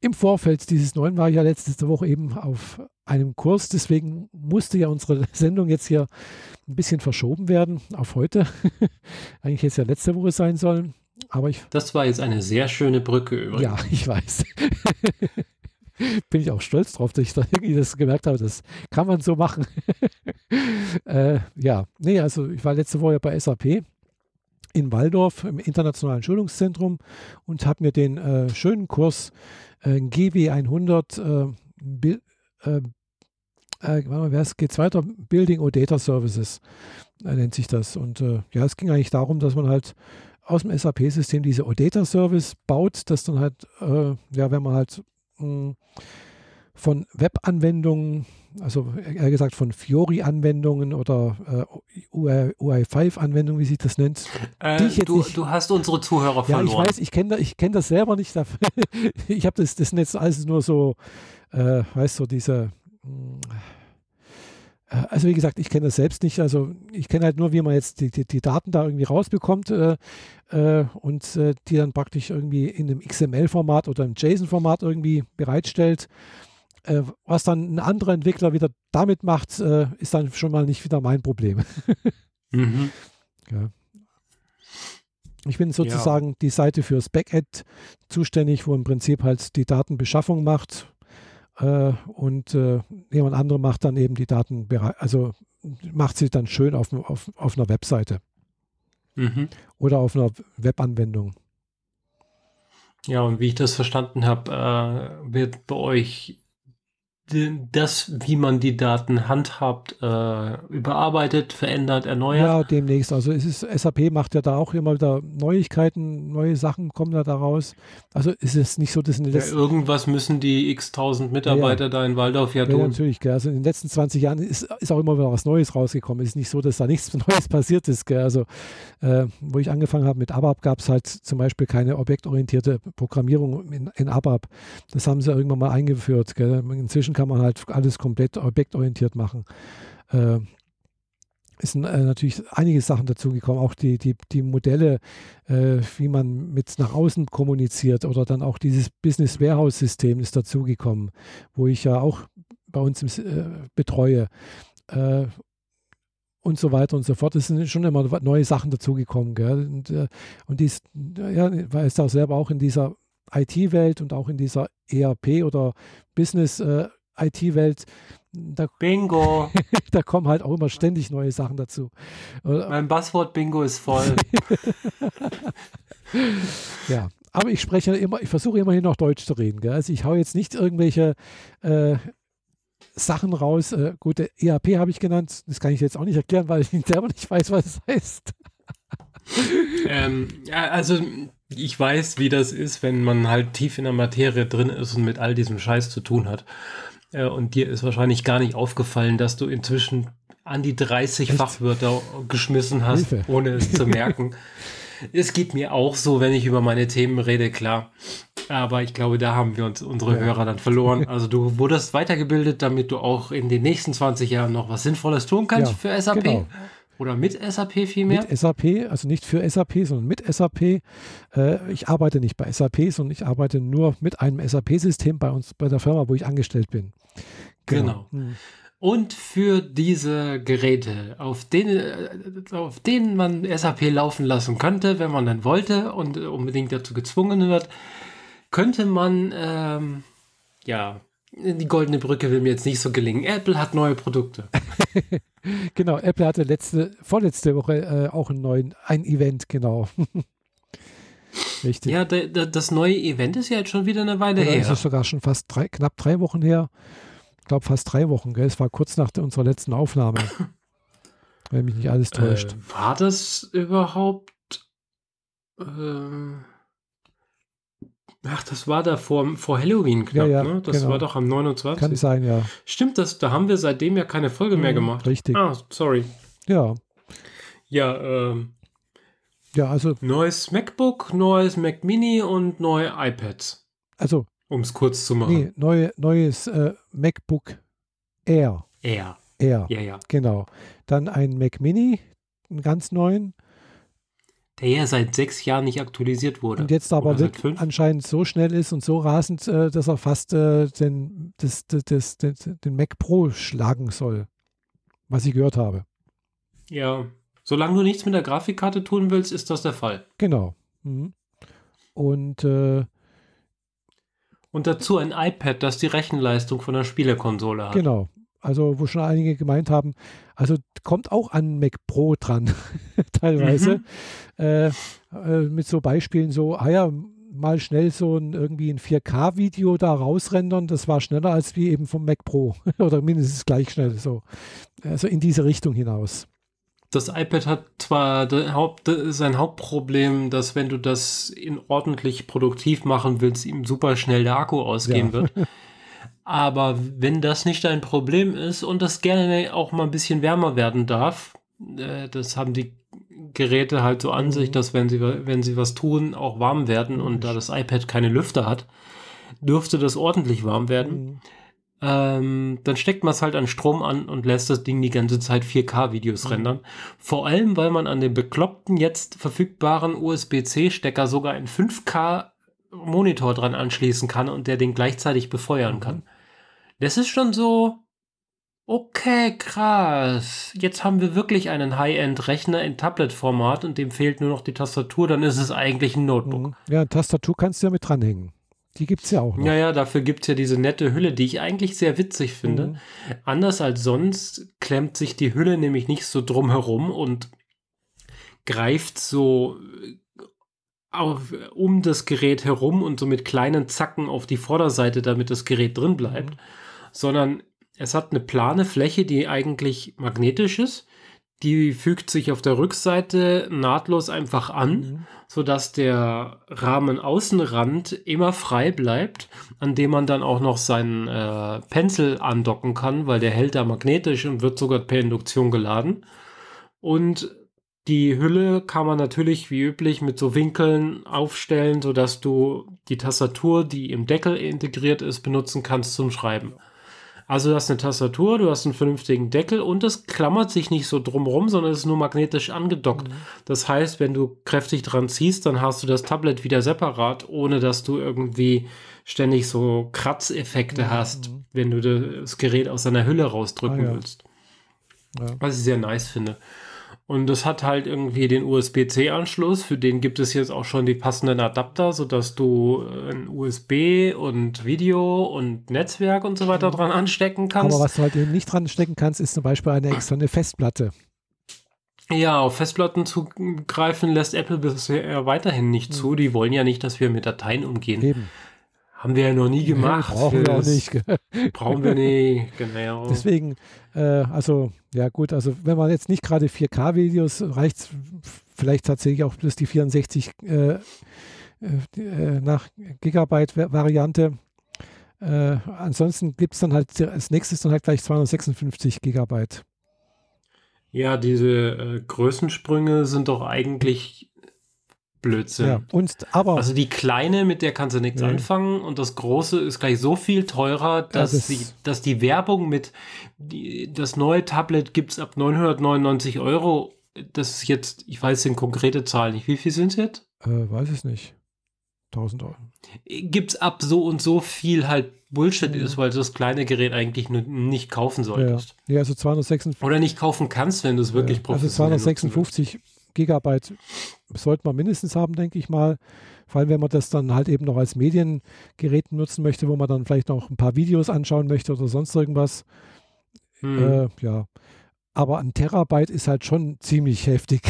im Vorfeld dieses neuen war ich ja letzte Woche eben auf einem Kurs, deswegen musste ja unsere (laughs) Sendung jetzt hier ein bisschen verschoben werden auf heute. (laughs) Eigentlich hätte es ja letzte Woche sein sollen. Aber ich, das war jetzt eine sehr schöne Brücke übrigens. Ja, ich weiß. (laughs) Bin ich auch stolz drauf, dass ich da irgendwie das gemerkt habe, das kann man so machen. (laughs) äh, ja, nee, also ich war letzte Woche bei SAP in Waldorf im Internationalen Schulungszentrum und habe mir den äh, schönen Kurs äh, GW100 äh, äh, äh, geht weiter, Building or Data Services äh, nennt sich das. Und äh, ja, es ging eigentlich darum, dass man halt aus dem SAP-System diese OData-Service baut, das dann halt, äh, ja, wenn man halt mh, hm, von Web-Anwendungen, also eher gesagt von Fiori-Anwendungen oder äh, UI5-Anwendungen, wie sich das nennt. Äh, du, nicht, du, hast unsere Zuhörer verloren. Ja, ich weiß, ich kenne ich kenn das selber nicht. (laughs) ich habe das, das Netz alles nur so, äh, weißt du, so diese. Mh, hm, also wie gesagt, ich kenne das selbst nicht. Also ich kenne halt nur, wie man jetzt die, die, die Daten da irgendwie rausbekommt äh, äh, und äh, die dann praktisch irgendwie in einem XML-Format oder im JSON-Format irgendwie bereitstellt. Äh, was dann ein anderer Entwickler wieder damit macht, äh, ist dann schon mal nicht wieder mein Problem. (laughs) mhm. ja. Ich bin sozusagen ja. die Seite fürs Backend zuständig, wo im Prinzip halt die Datenbeschaffung macht, äh, und äh, jemand andere macht dann eben die Daten, also macht sie dann schön auf, auf, auf einer Webseite mhm. oder auf einer Webanwendung. Ja, und wie ich das verstanden habe, äh, wird bei euch das, wie man die Daten handhabt, äh, überarbeitet, verändert, erneuert? Ja, demnächst. Also es ist, SAP macht ja da auch immer wieder Neuigkeiten, neue Sachen kommen da daraus. Also ist es nicht so, dass in den letzten... Ja, irgendwas müssen die x tausend Mitarbeiter ja, da in Waldorf ja, ja tun. natürlich. Gell. Also in den letzten 20 Jahren ist, ist auch immer wieder was Neues rausgekommen. Es ist nicht so, dass da nichts (laughs) Neues passiert ist. Gell. Also äh, wo ich angefangen habe mit ABAP, gab es halt zum Beispiel keine objektorientierte Programmierung in, in ABAP. Das haben sie irgendwann mal eingeführt. Gell. Inzwischen kann kann man halt alles komplett objektorientiert machen. Äh, sind äh, natürlich einige Sachen dazugekommen, auch die, die, die Modelle, äh, wie man mit nach außen kommuniziert oder dann auch dieses Business Warehouse System ist dazugekommen, wo ich ja auch bei uns im, äh, betreue äh, und so weiter und so fort. Es sind schon immer neue Sachen dazugekommen. Und, äh, und dies, ja, weil es auch selber auch in dieser IT-Welt und auch in dieser ERP oder Business äh, IT-Welt. Da, Bingo. (laughs) da kommen halt auch immer ständig neue Sachen dazu. Mein Buzzword-Bingo ist voll. (laughs) ja, aber ich spreche immer, ich versuche immerhin noch Deutsch zu reden. Gell? Also ich hau jetzt nicht irgendwelche äh, Sachen raus. Äh, gut, ERP habe ich genannt. Das kann ich jetzt auch nicht erklären, weil ich selber nicht weiß, was es heißt. ähm, ja, also ich weiß, wie das ist, wenn man halt tief in der Materie drin ist und mit all diesem Scheiß zu tun hat. Äh, und dir ist wahrscheinlich gar nicht aufgefallen, dass du inzwischen an die 30 Echt? Fachwörter geschmissen hast, Hilfe. ohne es zu (laughs) merken. es geht mir auch so, wenn ich über meine Themen rede, klar. Aber ich glaube, da haben wir uns unsere ja. Hörer dann verloren. Also du wurdest weitergebildet, damit du auch in den nächsten 20 Jahren noch was Sinnvolles tun kannst ja, für SAP. Genau. Oder mit SAP vielmehr? Mit SAP, also nicht für SAP, sondern mit SAP. Äh, ich arbeite nicht bei SAP, sondern ich arbeite nur mit einem SAP-System bei uns, bei der Firma, wo ich angestellt bin. Genau. genau. Mhm. Und für diese Geräte, auf denen, äh, auf denen man SAP laufen lassen könnte, wenn man dann wollte und unbedingt dazu gezwungen wird, könnte man, ähm, ja, die goldene Brücke will mir jetzt nicht so gelingen. Apple hat neue Produkte. (laughs) genau, Apple hatte letzte, vorletzte Woche äh, auch einen neuen, ein Event, genau. (laughs) Richtig. Ja, de, de, das neue Event ist ja jetzt schon wieder eine Weile Oder her. Das ist sogar schon fast drei, knapp drei Wochen her. Ich glaube fast drei Wochen, gell? Es war kurz nach unserer letzten Aufnahme. (laughs) wenn mich nicht alles täuscht. Äh, war das überhaupt? Äh, Ach, das war da vor, vor Halloween knapp, ja, ja, ne? Das genau. war doch am 29. Kann sein, ja. Stimmt, das, da haben wir seitdem ja keine Folge mhm, mehr gemacht. Richtig. Ah, sorry. Ja. Ja, ähm. Ja, also. Neues MacBook, neues Mac Mini und neue iPads. Also. Um es kurz zu machen. Nee, neue, neues äh, MacBook Air. Air. Air. Ja, ja. Genau. Dann ein Mac Mini, einen ganz neuen der ja seit sechs Jahren nicht aktualisiert wurde. Und jetzt aber anscheinend so schnell ist und so rasend, äh, dass er fast äh, den, das, das, das, den Mac Pro schlagen soll, was ich gehört habe. Ja, solange du nichts mit der Grafikkarte tun willst, ist das der Fall. Genau. Mhm. Und äh, und dazu ein iPad, das die Rechenleistung von der Spielekonsole hat. Genau. Also, wo schon einige gemeint haben, also kommt auch an Mac Pro dran, (laughs) teilweise. Mhm. Äh, äh, mit so Beispielen, so, ah ja, mal schnell so ein irgendwie ein 4K-Video da rausrendern, das war schneller als wie eben vom Mac Pro (laughs) oder mindestens gleich schnell so. Also in diese Richtung hinaus. Das iPad hat zwar Haupt, sein Hauptproblem, dass wenn du das in ordentlich produktiv machen willst, ihm super schnell der Akku ausgehen ja. wird. Aber wenn das nicht dein Problem ist und das gerne auch mal ein bisschen wärmer werden darf, äh, das haben die Geräte halt so an mhm. sich, dass wenn sie, wenn sie was tun, auch warm werden und da das iPad keine Lüfter hat, dürfte das ordentlich warm werden. Mhm. Ähm, dann steckt man es halt an Strom an und lässt das Ding die ganze Zeit 4K-Videos mhm. rendern. Vor allem, weil man an den bekloppten jetzt verfügbaren USB-C-Stecker sogar einen 5K-Monitor dran anschließen kann und der den gleichzeitig befeuern kann. Mhm. Das ist schon so, okay, krass. Jetzt haben wir wirklich einen High-End-Rechner in Tablet-Format und dem fehlt nur noch die Tastatur, dann ist es eigentlich ein Notebook. Mhm. Ja, Tastatur kannst du ja mit dranhängen. Die gibt es ja auch noch. Ja, ja, dafür gibt es ja diese nette Hülle, die ich eigentlich sehr witzig finde. Mhm. Anders als sonst klemmt sich die Hülle nämlich nicht so drum herum und greift so auf, um das Gerät herum und so mit kleinen Zacken auf die Vorderseite, damit das Gerät drin bleibt. Mhm sondern es hat eine plane Fläche, die eigentlich magnetisch ist. Die fügt sich auf der Rückseite nahtlos einfach an, mhm. sodass der Rahmenaußenrand immer frei bleibt, an dem man dann auch noch seinen äh, Pencil andocken kann, weil der hält da magnetisch und wird sogar per Induktion geladen. Und die Hülle kann man natürlich wie üblich mit so Winkeln aufstellen, sodass du die Tastatur, die im Deckel integriert ist, benutzen kannst zum Schreiben. Also du hast eine Tastatur, du hast einen vernünftigen Deckel und es klammert sich nicht so drumrum, sondern es ist nur magnetisch angedockt. Mhm. Das heißt, wenn du kräftig dran ziehst, dann hast du das Tablet wieder separat, ohne dass du irgendwie ständig so Kratzeffekte mhm. hast, wenn du das Gerät aus seiner Hülle rausdrücken ah, ja. willst. Ja. Was ich sehr nice finde. Und das hat halt irgendwie den USB-C-Anschluss. Für den gibt es jetzt auch schon die passenden Adapter, sodass du äh, ein USB und Video und Netzwerk und so weiter dran anstecken kannst. Aber was du halt eben nicht dran stecken kannst, ist zum Beispiel eine externe Festplatte. Ja, auf Festplatten zugreifen lässt Apple bisher weiterhin nicht zu. Mhm. Die wollen ja nicht, dass wir mit Dateien umgehen. Eben. Haben wir ja noch nie gemacht. Nee, brauchen wir auch nicht. brauchen wir nicht, (laughs) genau. Deswegen, äh, also, ja gut, also wenn man jetzt nicht gerade 4K-Videos, reicht es vielleicht tatsächlich auch bloß die 64 äh, äh, nach Gigabyte-Variante. Äh, ansonsten gibt es dann halt, als nächstes dann halt gleich 256 Gigabyte. Ja, diese äh, Größensprünge sind doch eigentlich Blödsinn. Ja, und aber. Also die kleine, mit der kannst du nichts Nee. anfangen und das große ist gleich so viel teurer, dass, das- die, dass die Werbung mit die, das neue Tablet gibt's ab 999 Euro. Das ist jetzt, ich weiß den konkrete Zahl nicht. Wie viel sind jetzt? äh, weiß es nicht. 1000 Euro. Gibt's ab so und so viel halt Bullshit Mhm. ist, weil du das kleine Gerät eigentlich nicht kaufen Ja. solltest. ja, also 256. Oder nicht kaufen kannst, wenn du es wirklich ja, also professionell nutzen willst. 256 Gigabyte sollte man mindestens haben, denke ich mal. Vor allem, wenn man das dann halt eben noch als Mediengerät nutzen möchte, wo man dann vielleicht noch ein paar Videos anschauen möchte oder sonst irgendwas. Hm. Äh, ja. Aber ein Terabyte ist halt schon ziemlich heftig.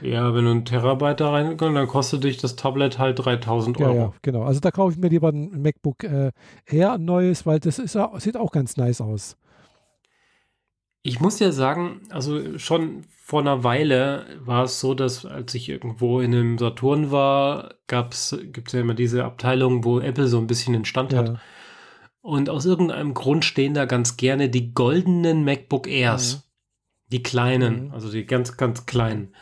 Ja, wenn du einen Terabyte da rein dann kostet dich das Tablet halt 3000 ja, Euro. ja, genau. Also da kaufe ich mir lieber ein MacBook äh, Air, ein neues, weil das ist, sieht auch ganz nice aus. Ich muss ja sagen, also schon vor einer Weile war es so, dass als ich irgendwo in einem Saturn war, gab's, gibt's ja immer diese Abteilung, wo Apple so ein bisschen den Stand hat. Ja, Und aus irgendeinem Grund stehen da ganz gerne die goldenen MacBook Airs. Mhm. Die kleinen, Mhm. also die ganz, ganz kleinen.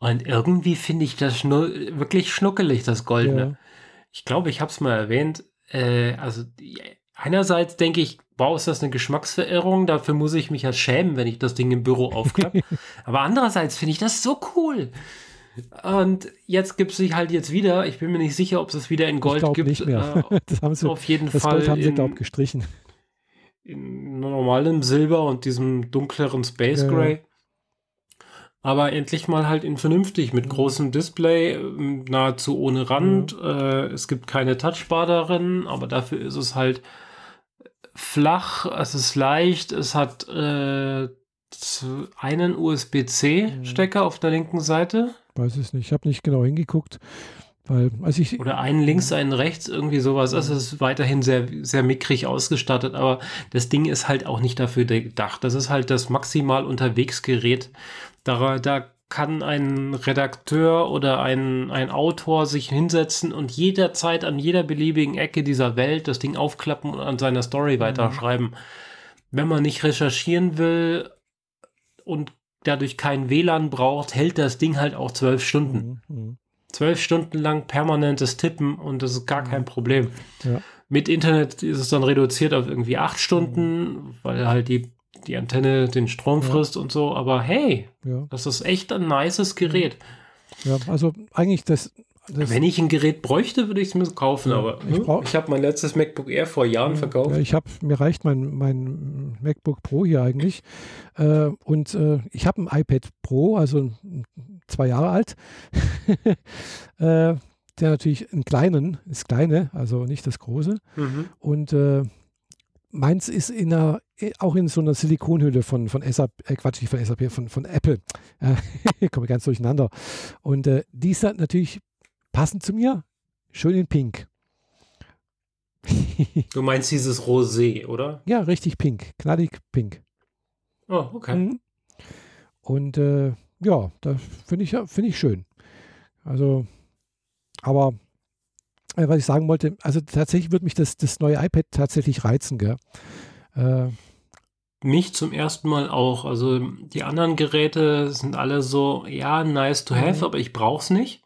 Und irgendwie finde ich das schnu wirklich schnuckelig, das Goldene. ja. Ich glaube, ich habe es mal erwähnt. Äh, also die, einerseits denke ich, wow, ist das eine Geschmacksverirrung? Dafür muss ich mich ja schämen, wenn ich das Ding im Büro aufklappe. (laughs) Aber andererseits finde ich das so cool. Und jetzt gibt es sich halt jetzt wieder. Ich bin mir nicht sicher, ob es es wieder in Ich Gold glaube gibt. nicht mehr. Äh, (laughs) das haben sie, auf jeden das Fall Gold haben sie, glaube ich, gestrichen. in normalem Silber und diesem dunkleren Space Ja, ja. Gray. Aber endlich mal halt in vernünftig mit Mhm. großem Display, ähm, nahezu ohne Rand. Äh, es gibt keine Touchbar darin, aber dafür ist es halt flach, es ist leicht, es hat äh, einen Mhm. USB-C-Stecker auf der linken Seite Weiß es nicht. Ich habe nicht genau hingeguckt, weil, also ich, oder einen links, Mhm. einen rechts, irgendwie sowas. Es ist weiterhin sehr, sehr mickrig ausgestattet, aber das Ding ist halt auch nicht dafür gedacht. Das ist halt das maximal unterwegs Gerät. Da, da kann ein Redakteur oder ein, ein Autor sich hinsetzen und jederzeit an jeder beliebigen Ecke dieser Welt das Ding aufklappen und an seiner Story weiterschreiben. Wenn man nicht recherchieren will und dadurch kein WLAN braucht, hält das Ding halt auch zwölf Stunden Mhm, mhm. zwölf Stunden lang permanentes Tippen und das ist gar kein Problem. Ja. Mit Internet ist es dann reduziert auf irgendwie acht Stunden, weil halt die, die Antenne den Strom Ja. frisst und so. Aber hey, ja, das ist echt ein nices Gerät. ja, also eigentlich das, das Wenn ich ein Gerät bräuchte, würde ich es mir kaufen, Ja, aber ich brauch- ich habe mein letztes MacBook Air vor Jahren verkauft. Ja, ich habe, mir reicht mein, mein MacBook Pro hier eigentlich. Äh, und äh, ich habe ein iPad Pro, also zwei Jahre alt. (laughs) äh, der natürlich einen kleinen, ist kleine, also nicht das große. Mhm. Und äh, meins ist in einer, auch in so einer Silikonhülle von, von SAP, äh, Quatsch, nicht von SAP, von, von Apple. Äh, ich (laughs) komme ganz durcheinander. Und äh, die ist dann natürlich passend zu mir, schön in Pink. (laughs) Du meinst dieses Rosé, oder? Ja, richtig pink, knallig pink. Oh, okay. Mhm. Und äh, ja, das finde ich, finde ich schön. Also, aber äh, was ich sagen wollte, also tatsächlich würde mich das, das neue iPad tatsächlich reizen, gell? Äh, Mich zum ersten Mal auch. Also die anderen Geräte sind alle so, ja, nice to have, Mhm. aber ich brauch's nicht.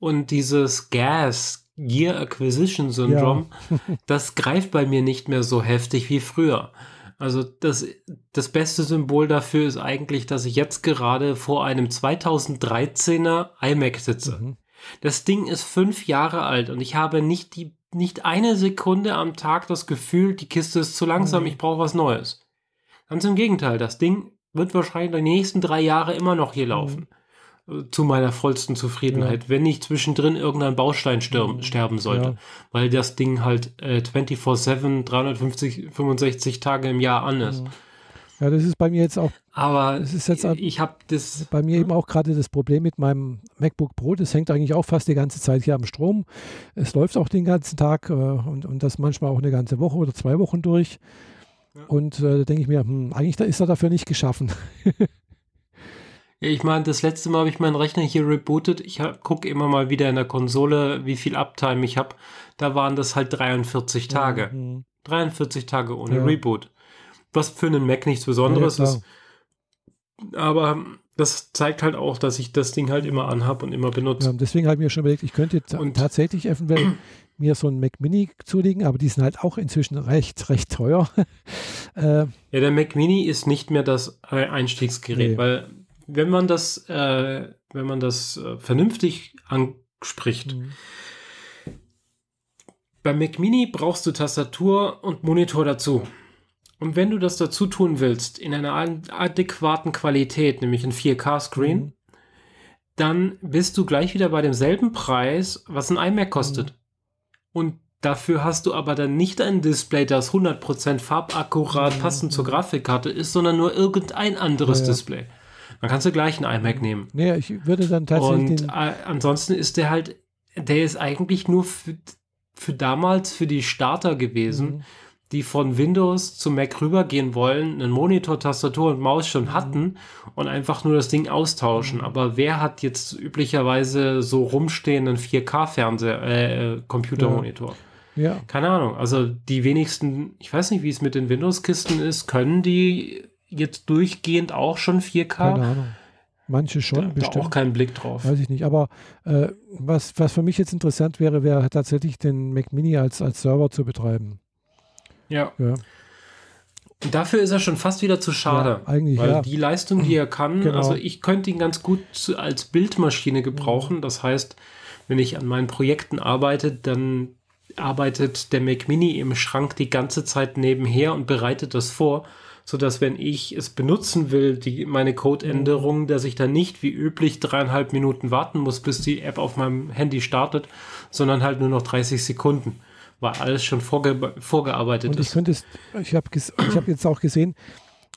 Und dieses GAS, Gear Acquisition Syndrome, (laughs) das greift bei mir nicht mehr so heftig wie früher. Also das, das beste Symbol dafür ist eigentlich, dass ich jetzt gerade vor einem 2013er iMac sitze. mhm. Das Ding ist fünf Jahre alt und ich habe nicht die nicht eine Sekunde am Tag das Gefühl, die Kiste ist zu langsam, Mhm. ich brauche was Neues. Ganz im Gegenteil, das Ding wird wahrscheinlich die nächsten drei Jahre immer noch hier laufen. Äh, Zu meiner vollsten Zufriedenheit, wenn nicht zwischendrin irgendein Baustein stirb, Mhm. sterben sollte. Ja. Weil das Ding halt äh, 24-7, 350, 65 Tage im Jahr an ist. Mhm. Ja, das ist bei mir jetzt auch, Aber Das ist jetzt ich habe das. bei mir eben auch gerade das Problem mit meinem MacBook Pro. Das hängt eigentlich auch fast die ganze Zeit hier am Strom. Es läuft auch den ganzen Tag äh, und, und das manchmal auch eine ganze Woche oder zwei Wochen durch. Ja. Und äh, da denke ich mir, hm, eigentlich da ist er dafür nicht geschaffen. (laughs) Ja, ich meine, das letzte Mal habe ich meinen Rechner hier rebootet. Ich gucke immer mal wieder in der Konsole, wie viel Uptime ich habe. Da waren das halt 43 Tage. Mhm. 43 Tage ohne Ja. Reboot. Was für einen Mac nichts Besonderes Ja, ist. Aber das zeigt halt auch, dass ich das Ding halt immer anhab und immer benutze. Ja, deswegen habe ich mir schon überlegt, ich könnte Und- tatsächlich eventuell (clears throat) mir so einen Mac Mini zulegen, aber die sind halt auch inzwischen recht, recht teuer. (laughs) äh, Ja, der Mac Mini ist nicht mehr das Einstiegsgerät, Nee. weil wenn man das, äh, wenn man das äh, vernünftig anspricht, Mhm. beim Mac Mini brauchst du Tastatur und Monitor dazu. Und wenn du das dazu tun willst, in einer ad- adäquaten Qualität, nämlich in 4K-Screen, Mhm. dann bist du gleich wieder bei demselben Preis, was ein iMac kostet. Und dafür hast du aber dann nicht ein Display, das 100% farbakkurat Mhm. passend zur Grafikkarte ist, sondern nur irgendein anderes Ja, ja. Display. Dann kannst du gleich einen iMac nehmen. Nee, ich würde dann tatsächlich Und äh, ansonsten ist der halt, der ist eigentlich nur für, für damals für die Starter gewesen, Mhm. Die von Windows zu Mac rübergehen wollen, einen Monitor, Tastatur und Maus Mhm. schon hatten und einfach nur das Ding austauschen. Aber wer hat jetzt üblicherweise so rumstehenden 4K-Fernseher, äh, äh, Computermonitor? ja, Keine Ahnung. Also die wenigsten, ich weiß nicht, wie es mit den Windows-Kisten ist, können die jetzt durchgehend auch schon 4K? keine Ahnung. Manche Da, schon, da auch bestimmt. keinen Blick drauf. Weiß ich nicht. Aber äh, was, was für mich jetzt interessant wäre, wäre tatsächlich den Mac Mini als, als Server zu betreiben. Ja. Ja, Und dafür ist er schon fast wieder zu schade. Ja, eigentlich, weil ja. die Leistung, die er kann, Genau. also ich könnte ihn ganz gut als Bildmaschine gebrauchen. Das heißt, wenn ich an meinen Projekten arbeite, dann arbeitet der Mac Mini im Schrank die ganze Zeit nebenher und bereitet das vor, sodass wenn ich es benutzen will, die, meine Codeänderungen, dass ich dann nicht wie üblich dreieinhalb Minuten warten muss, bis die App auf meinem Handy startet, sondern halt nur noch 30 Sekunden, weil alles schon vorge vorgearbeitet Und ich ist. könnte es, ich habe hab jetzt auch gesehen,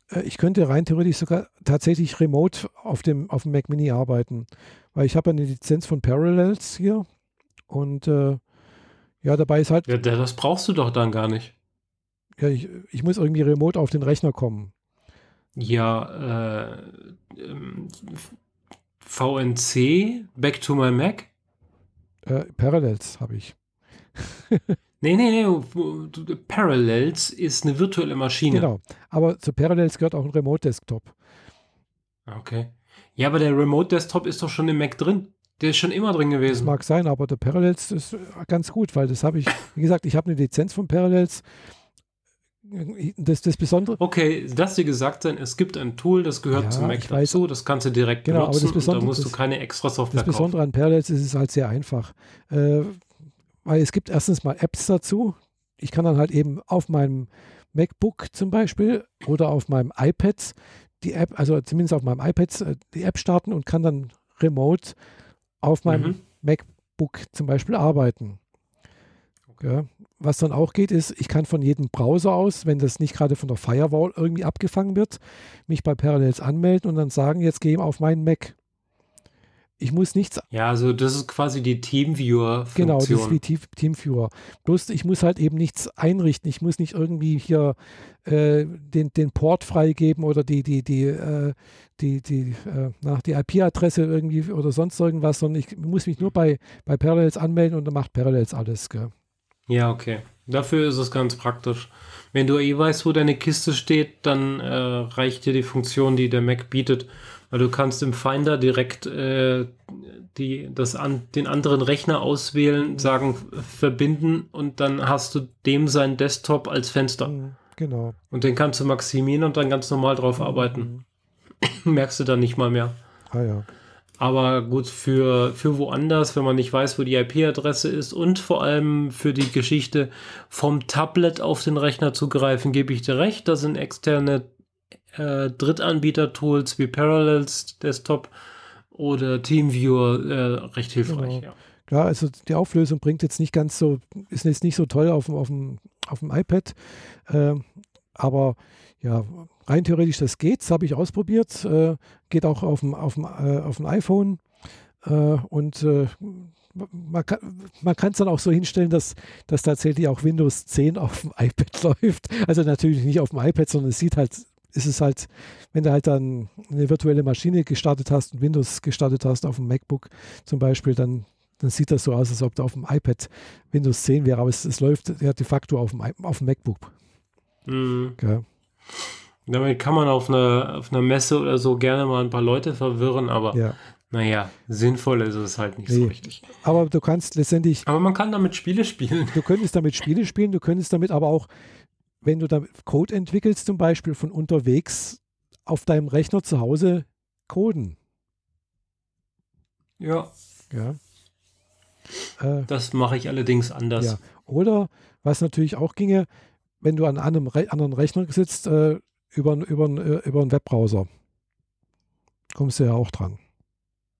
äh, ich könnte rein theoretisch sogar tatsächlich remote auf dem, auf dem Mac Mini arbeiten. Weil ich habe eine Lizenz von Parallels hier und äh, ja, dabei ist halt, Ja, das brauchst du doch dann gar nicht. ja, ich, ich muss irgendwie remote auf den Rechner kommen. Ja, äh, ähm, VNC, Back to my Mac? Äh, Parallels habe ich. (laughs) Nee, nee, nee, du- Parallels ist eine virtuelle Maschine. Genau. Aber zu Parallels gehört auch ein Remote-Desktop. Okay. Ja, aber der Remote Desktop ist doch schon im Mac drin. Der ist schon immer drin Das gewesen. mag sein, aber der Parallels ist äh, ganz gut, weil das habe ich, (laughs) wie gesagt, ich habe eine Lizenz von Parallels. Das, das Besondere, Okay, lass dir gesagt sein, es gibt ein Tool, das gehört Ja, zum Mac ich weiß. dazu, das kannst du direkt Genau, aber das benutzen Besondere- da musst du das- keine extra Software das Besondere an Parallels ist es halt sehr einfach. Äh, weil es gibt erstens mal Apps dazu. Ich kann dann halt eben auf meinem MacBook zum Beispiel oder auf meinem iPad die App, also zumindest auf meinem iPad, äh, die App starten und kann dann remote auf meinem Mhm. MacBook zum Beispiel arbeiten. Ja. Was dann auch geht, ist, ich kann von jedem Browser aus, wenn das nicht gerade von der Firewall irgendwie abgefangen wird, mich bei Parallels anmelden und dann sagen, jetzt geh auf meinen Mac. Ich muss nichts Ja, also das ist quasi die Teamviewer-Funktion. Genau, das ist wie Team, Teamviewer. Bloß ich muss halt eben nichts einrichten. Ich muss nicht irgendwie hier äh, den, den Port freigeben oder die, die, die, äh, die, die, äh, na, die IP-Adresse irgendwie oder sonst irgendwas, sondern ich muss mich nur bei, bei Parallels anmelden und dann macht Parallels alles. Gell? Ja, okay. Dafür ist es ganz praktisch. Wenn du eh weißt, wo deine Kiste steht, dann äh, reicht dir die Funktion, die der Mac bietet. Weil du kannst im Finder direkt äh, die, das an, den anderen Rechner auswählen, sagen, verbinden und dann hast du dem seinen Desktop als Fenster. Mhm, Genau. Und den kannst du maximieren und dann ganz normal drauf arbeiten. Mhm. (clears throat) Merkst du dann nicht mal mehr. Ah ja. Aber gut, für, für woanders, wenn man nicht weiß, wo die IP-Adresse ist und vor allem für die Geschichte vom Tablet auf den Rechner zu greifen, gebe ich dir recht. Da sind externe äh, Drittanbieter-Tools wie Parallels Desktop oder TeamViewer äh, recht hilfreich. Genau. Ja. Klar, also die Auflösung bringt jetzt nicht ganz so, ist jetzt nicht so toll auf dem, auf dem, auf dem iPad. Ähm, aber ja, rein theoretisch, das geht, das habe ich ausprobiert. Äh, geht auch auf dem, auf dem, äh, auf dem iPhone. Äh, und äh, man kann es dann auch so hinstellen, dass, dass tatsächlich auch Windows 10 auf dem (laughs) iPad läuft. Also natürlich nicht auf dem iPad, sondern es sieht halt, ist es halt, wenn du halt dann eine virtuelle Maschine gestartet hast und Windows gestartet hast auf dem MacBook zum Beispiel, dann, dann sieht das so aus, als ob da auf dem iPad Windows 10 wäre, aber es, es läuft ja de facto auf dem, auf dem MacBook. Mhm. Gell? Damit kann man auf einer, auf einer Messe oder so gerne mal ein paar Leute verwirren, aber Ja. naja, sinnvoll ist es halt nicht so Nee. richtig. Aber du kannst letztendlich, Aber man kann damit Spiele spielen. du könntest damit Spiele spielen, du könntest damit aber auch, wenn du da Code entwickelst, zum Beispiel von unterwegs auf deinem Rechner zu Hause coden. Ja, Ja. Äh, das mache ich allerdings anders. Ja. Oder was natürlich auch ginge, wenn du an einem Re anderen Rechner sitzt, äh, über, über, äh, über einen Webbrowser. Kommst du ja auch dran.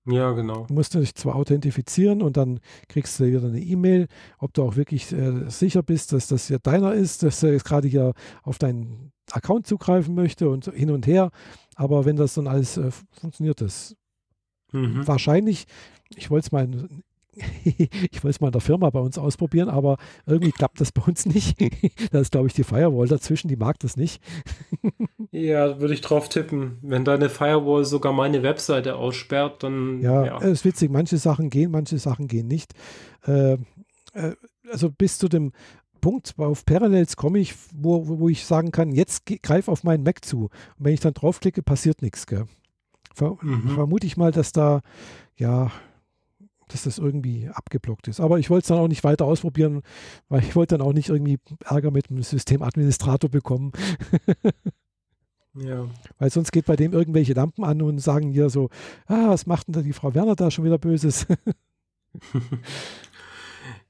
Ja, genau. Du musst dich zwar authentifizieren und dann kriegst du wieder eine E-Mail, ob du auch wirklich äh, sicher bist, dass das ja deiner ist, dass er jetzt gerade hier auf deinen Account zugreifen möchte und hin und her. Aber wenn das dann alles äh, funktioniert, das Mhm. wahrscheinlich, ich wollte es mal, in- (laughs) ich wollte es mal in der Firma bei uns ausprobieren, aber irgendwie klappt das bei uns nicht. (laughs) da ist, glaube ich, die Firewall dazwischen, die mag das nicht. (laughs) Ja, würde ich drauf tippen. Wenn deine Firewall sogar meine Webseite aussperrt, dann Ja, ja. es ist witzig, manche Sachen gehen, manche Sachen gehen nicht. Äh, äh, also bis zu dem Punkt, auf Parallels komme ich, wo, wo ich sagen kann, jetzt ge- greif auf meinen Mac zu. Und wenn ich dann draufklicke, passiert nichts. Gell? Ver Mhm. Vermute ich mal, dass da, ja, dass das irgendwie abgeblockt ist. Aber ich wollte es dann auch nicht weiter ausprobieren, weil ich wollte dann auch nicht irgendwie Ärger mit dem Systemadministrator bekommen, ja. weil sonst geht bei dem irgendwelche Lampen an und sagen hier so, ah, was macht denn da die Frau Werner da schon wieder Böses? (laughs)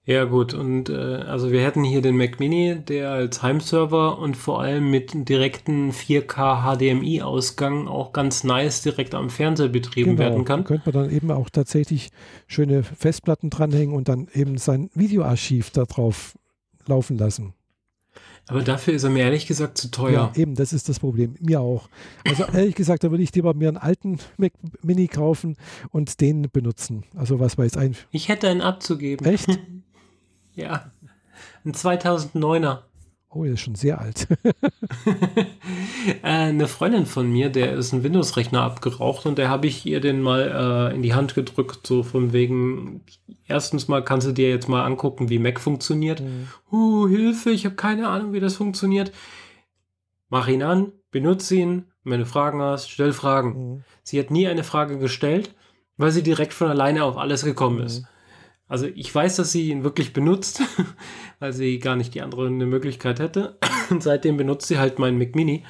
Ja, gut. Und äh, also wir hätten hier den Mac Mini, der als Heimserver und vor allem mit direkten 4K HDMI-Ausgang auch ganz nice direkt am Fernseher betrieben werden kann. Könnte man dann eben auch tatsächlich schöne Festplatten dranhängen und dann eben sein Videoarchiv da drauf laufen lassen. Aber dafür ist er mir ehrlich gesagt zu teuer. eben, das ist das Problem. Mir auch. Also ehrlich gesagt, da würde ich lieber mir einen alten Mac Mini kaufen und den benutzen. Also was weiß ein. Ich hätte einen abzugeben. Echt? (laughs) Ja. Ein 2009er. Oh, der ist schon sehr alt. (laughs) (laughs) Äh, eine Freundin von mir, der ist ein Windows-Rechner abgeraucht und der habe ich ihr den mal äh, in die Hand gedrückt, so von wegen, erstens mal kannst du dir jetzt mal angucken, wie Mac funktioniert. Uh, Hilfe, ich habe keine Ahnung, wie das funktioniert. Mach ihn an, benutze ihn, wenn du Fragen hast, stell Fragen. Mhm. Sie hat nie eine Frage gestellt, weil sie direkt von alleine auf alles gekommen ist. Also ich weiß, dass sie ihn wirklich benutzt, (laughs) weil sie gar nicht die andere eine Möglichkeit hätte. (clears throat) Und seitdem benutzt sie halt meinen Mac Mini.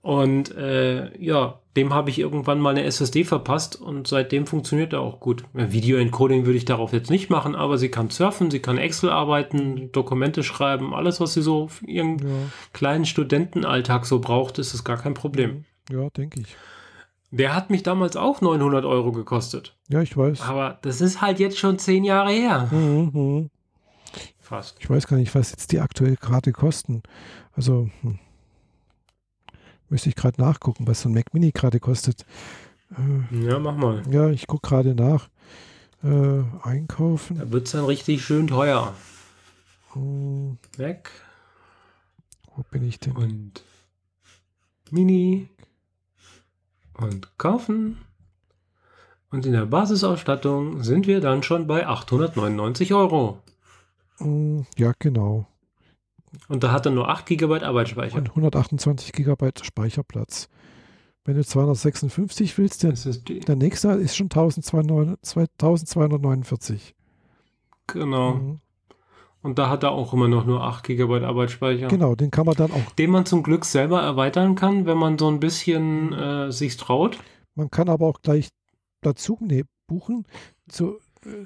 Und äh, ja, dem habe ich irgendwann mal eine SSD verpasst und seitdem funktioniert er auch gut. Video-Encoding würde ich darauf jetzt nicht machen, aber sie kann surfen, sie kann Excel arbeiten, Dokumente schreiben, alles, was sie so für ihren Ja, kleinen Studentenalltag so braucht, ist es gar kein Problem. ja denke ich. Der hat mich damals auch 900 Euro gekostet. Ja, ich weiß. Aber das ist halt jetzt schon zehn Jahre her. Mhm, mhm. Fast. Ich weiß gar nicht, was jetzt die aktuell gerade kosten. Also hm. müsste ich gerade nachgucken, was so ein Mac Mini gerade kostet. Äh, Ja, mach mal. ja, ich gucke gerade nach. Äh, einkaufen. Da wird es dann richtig schön teuer. Hm, Weg wo bin ich denn? und Mini und kaufen. Und in der Basisausstattung sind wir dann schon bei 899 Euro. Hm, ja, genau. Und da hat er nur 8 GB Arbeitsspeicher. Und 128 Gigabyte Speicherplatz. Wenn du 256 willst, der, der nächste ist schon 1209 1249. genau. Mhm. Und da hat er auch immer noch nur 8 GB Arbeitsspeicher. Genau, den kann man dann auch. Den man zum Glück selber erweitern kann, wenn man so ein bisschen äh, sich traut. Man kann aber auch gleich dazu nee, buchen zu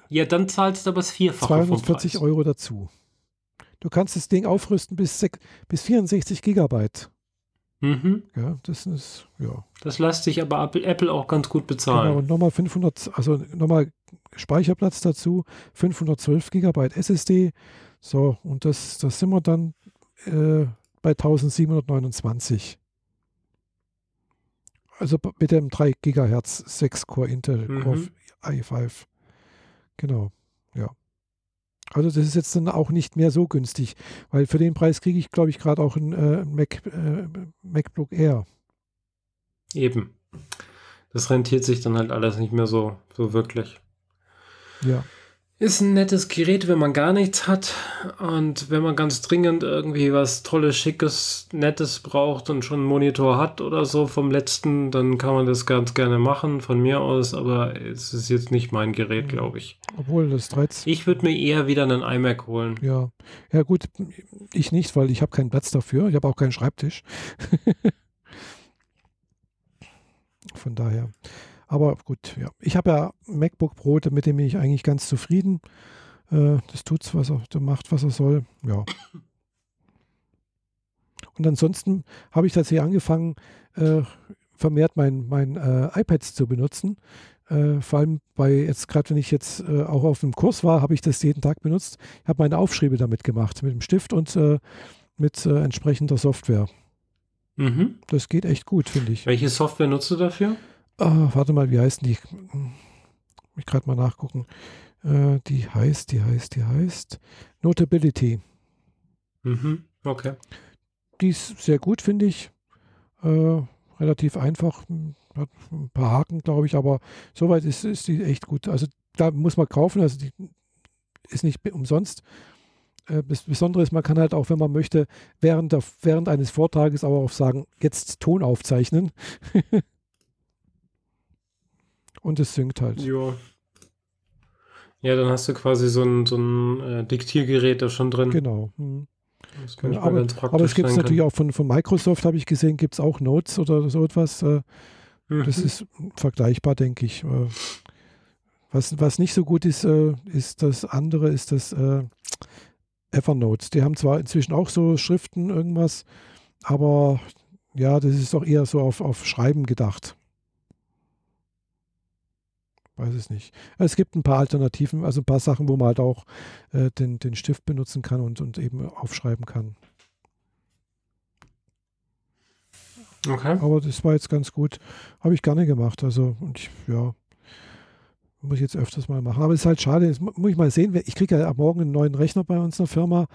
Ja, dann zahlst du aber das Vierfache vom 240 Preis. Euro dazu. Du kannst das Ding aufrüsten bis, bis 64 Gigabyte. Mhm. Ja, das ist, ja. Das lässt sich aber Apple- auch ganz gut Genau, bezahlen. und nochmal 500, also nochmal Speicherplatz dazu, 512 Gigabyte SSD. So, und das, das sind wir dann äh, bei 1729. Also mit dem 3 Gigahertz 6 Core Intel Mhm. Core i5. Genau, ja. Also das ist jetzt dann auch nicht mehr so günstig, weil für den Preis kriege ich, glaube ich, gerade auch ein äh, Mac, äh, MacBook Air. Eben. Das rentiert sich dann halt alles nicht mehr so, so wirklich. Ja. Ist ein nettes Gerät, wenn man gar nichts hat und wenn man ganz dringend irgendwie was Tolles, Schickes, Nettes braucht und schon einen Monitor hat oder so vom letzten, dann kann man das ganz gerne machen von mir aus, aber es ist jetzt nicht mein Gerät, mhm. glaube ich. Obwohl das 13. Ich würde mir eher wieder einen iMac holen. Ja, ja gut, ich nicht, weil ich habe keinen Platz dafür. Ich habe auch keinen Schreibtisch. (laughs) von daher. Aber gut, ja. Ich habe ja MacBook Pro, mit dem bin ich eigentlich ganz zufrieden. Äh, das tut's, was er macht, was er soll. Ja. Und ansonsten habe ich tatsächlich angefangen, äh, vermehrt mein, mein äh, iPads zu benutzen. Äh, vor allem bei jetzt gerade, wenn ich jetzt äh, auch auf einem Kurs war, habe ich das jeden Tag benutzt. Ich habe meine Aufschriebe damit gemacht, mit dem Stift und äh, mit entsprechender Software. Mhm. Das geht echt gut, finde ich. Welche Software nutzt du dafür? Oh, warte mal, wie heißen die? Ich gerade mal nachgucken. Äh, die heißt, die heißt, die heißt Notability. Mhm, okay. Die ist sehr gut, finde ich. Äh, relativ einfach. Hat ein paar Haken, glaube ich, aber soweit ist, ist die echt gut. Also da muss man kaufen. Also die ist nicht umsonst. Äh, das Besondere ist, man kann halt auch, wenn man möchte, während, der, während eines Vortrages aber auch sagen, jetzt Ton aufzeichnen. (laughs) Und es synkt halt. Ja. Ja, dann hast du quasi so ein, so ein äh, Diktiergerät da schon drin. Genau. Hm. genau. Aber, aber, es gibt es natürlich auch von, von Microsoft, habe ich gesehen, gibt es auch Notes oder so etwas. Äh, mhm. Das ist vergleichbar, denke ich. Äh, was, was nicht so gut ist, äh, ist das andere, ist das äh, Evernote. Die haben zwar inzwischen auch so Schriften, irgendwas, aber ja, das ist doch eher so auf, auf Schreiben gedacht weiß es nicht. Es gibt ein paar Alternativen, also ein paar Sachen, wo man halt auch äh, den, den Stift benutzen kann und, und eben aufschreiben kann. Okay. Aber das war jetzt ganz gut. Habe ich gerne gemacht. Also, und ich, ja, muss ich jetzt öfters mal machen. Aber es ist halt schade. Jetzt muss ich mal sehen. Ich kriege ja morgen einen neuen Rechner bei uns in der Firma.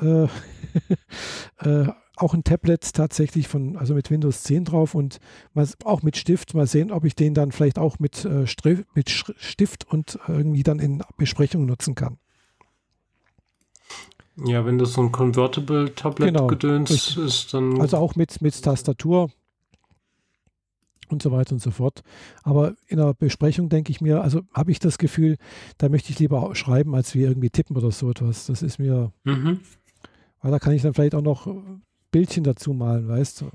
Äh, (laughs) äh, auch ein Tablet tatsächlich von, also mit Windows 10 drauf und mal, auch mit Stift. Mal sehen, ob ich den dann vielleicht auch mit, äh, mit Stift und irgendwie dann in Besprechungen nutzen kann. Ja, wenn das so ein Convertible Tablet genau, ist, dann. Also auch mit, mit Tastatur und so weiter und so fort. Aber in der Besprechung denke ich mir, also habe ich das Gefühl, da möchte ich lieber schreiben, als wie irgendwie tippen oder so etwas. Das ist mir. Mhm. Weil da kann ich dann vielleicht auch noch Bildchen dazu malen, weißt du.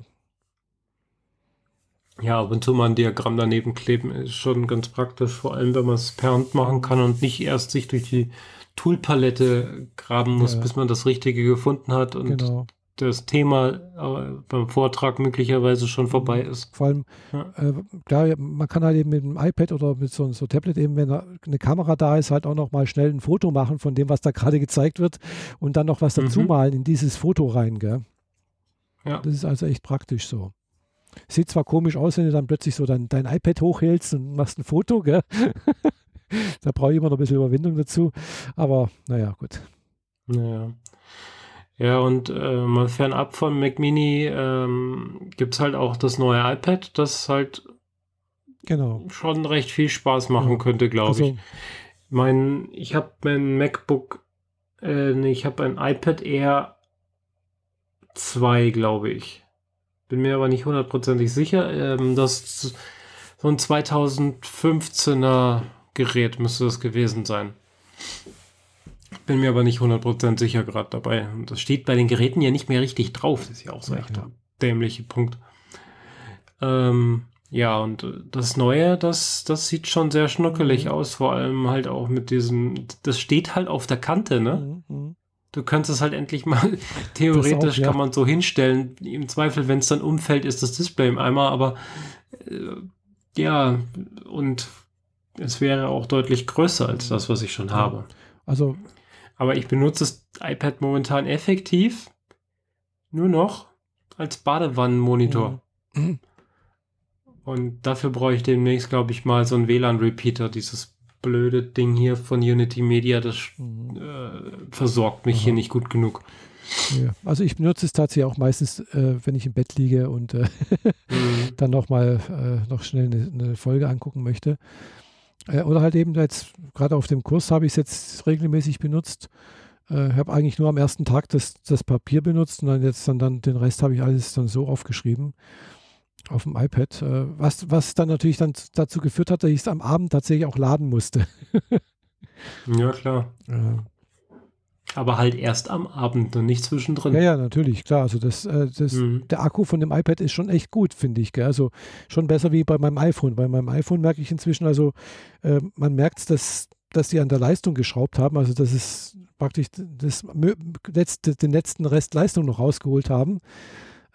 Ja, ab und zu mal ein Diagramm daneben kleben ist schon ganz praktisch, vor allem wenn man es per Hand machen kann und nicht erst sich durch die Toolpalette graben muss, ja. bis man das Richtige gefunden hat und genau. das Thema äh, beim Vortrag möglicherweise schon vorbei mhm. ist. Vor allem, ja. äh, klar, man kann halt eben mit dem iPad oder mit so, so Tablet eben, wenn eine Kamera da ist, halt auch noch mal schnell ein Foto machen von dem, was da gerade gezeigt wird und dann noch was dazu mhm. malen in dieses Foto rein, gell? Ja. Das ist also echt praktisch so. Sieht zwar komisch aus, wenn du dann plötzlich so dein, dein iPad hochhältst und machst ein Foto, gell? (laughs) da brauche ich immer noch ein bisschen Überwindung dazu. Aber naja, gut. Naja. Ja, und äh, mal fernab vom Mac Mini ähm, gibt es halt auch das neue iPad, das halt genau. schon recht viel Spaß machen ja. könnte, glaube also, ich. Mein, ich habe mein MacBook, äh, nee, ich habe ein iPad Air 2, glaube ich. Bin mir aber nicht hundertprozentig sicher. Ähm, das so ein 2015er Gerät müsste das gewesen sein. Bin mir aber nicht hundertprozentig sicher gerade dabei. Und das steht bei den Geräten ja nicht mehr richtig drauf. Das ist ja auch so ja, echt ja. dämliche Punkt. Ähm, ja, und das Neue, das, das sieht schon sehr schnuckelig mhm. aus, vor allem halt auch mit diesem, das steht halt auf der Kante, ne? Mhm. Mhm. Du kannst es halt endlich mal, (laughs) theoretisch auch, ja. kann man so hinstellen. Im Zweifel, wenn es dann umfällt, ist das Display im Eimer, aber äh, ja, und es wäre auch deutlich größer als das, was ich schon habe. Also. Aber ich benutze das iPad momentan effektiv nur noch als Badewannenmonitor. Mhm. Und dafür brauche ich demnächst, glaube ich, mal so einen WLAN-Repeater, dieses blöde Ding hier von Unity Media, das mhm. äh, versorgt mich Aha. hier nicht gut genug. Ja. Also ich benutze es tatsächlich auch meistens, äh, wenn ich im Bett liege und äh, mhm. (laughs) dann noch mal äh, noch schnell eine, eine, Folge angucken möchte. Äh, oder halt eben jetzt, gerade auf dem Kurs habe ich es jetzt regelmäßig benutzt. Äh, habe eigentlich nur am ersten Tag das, das Papier benutzt und dann jetzt dann, dann den Rest habe ich alles dann so aufgeschrieben auf dem iPad, äh, was, was dann natürlich dann dazu geführt hat, dass ich es am Abend tatsächlich auch laden musste. (laughs) ja, klar. Äh, aber halt erst am Abend und nicht zwischendrin. Ja, ja, natürlich, klar. Also das, äh, das, Mhm. der Akku von dem iPad ist schon echt gut, finde ich. Gell? Also schon besser wie bei meinem iPhone. Bei meinem iPhone merke ich inzwischen, also äh, man merkt, dass, dass sie an der Leistung geschraubt haben. Also dass es praktisch das, mö- letzte, den letzten Rest Leistung noch rausgeholt haben.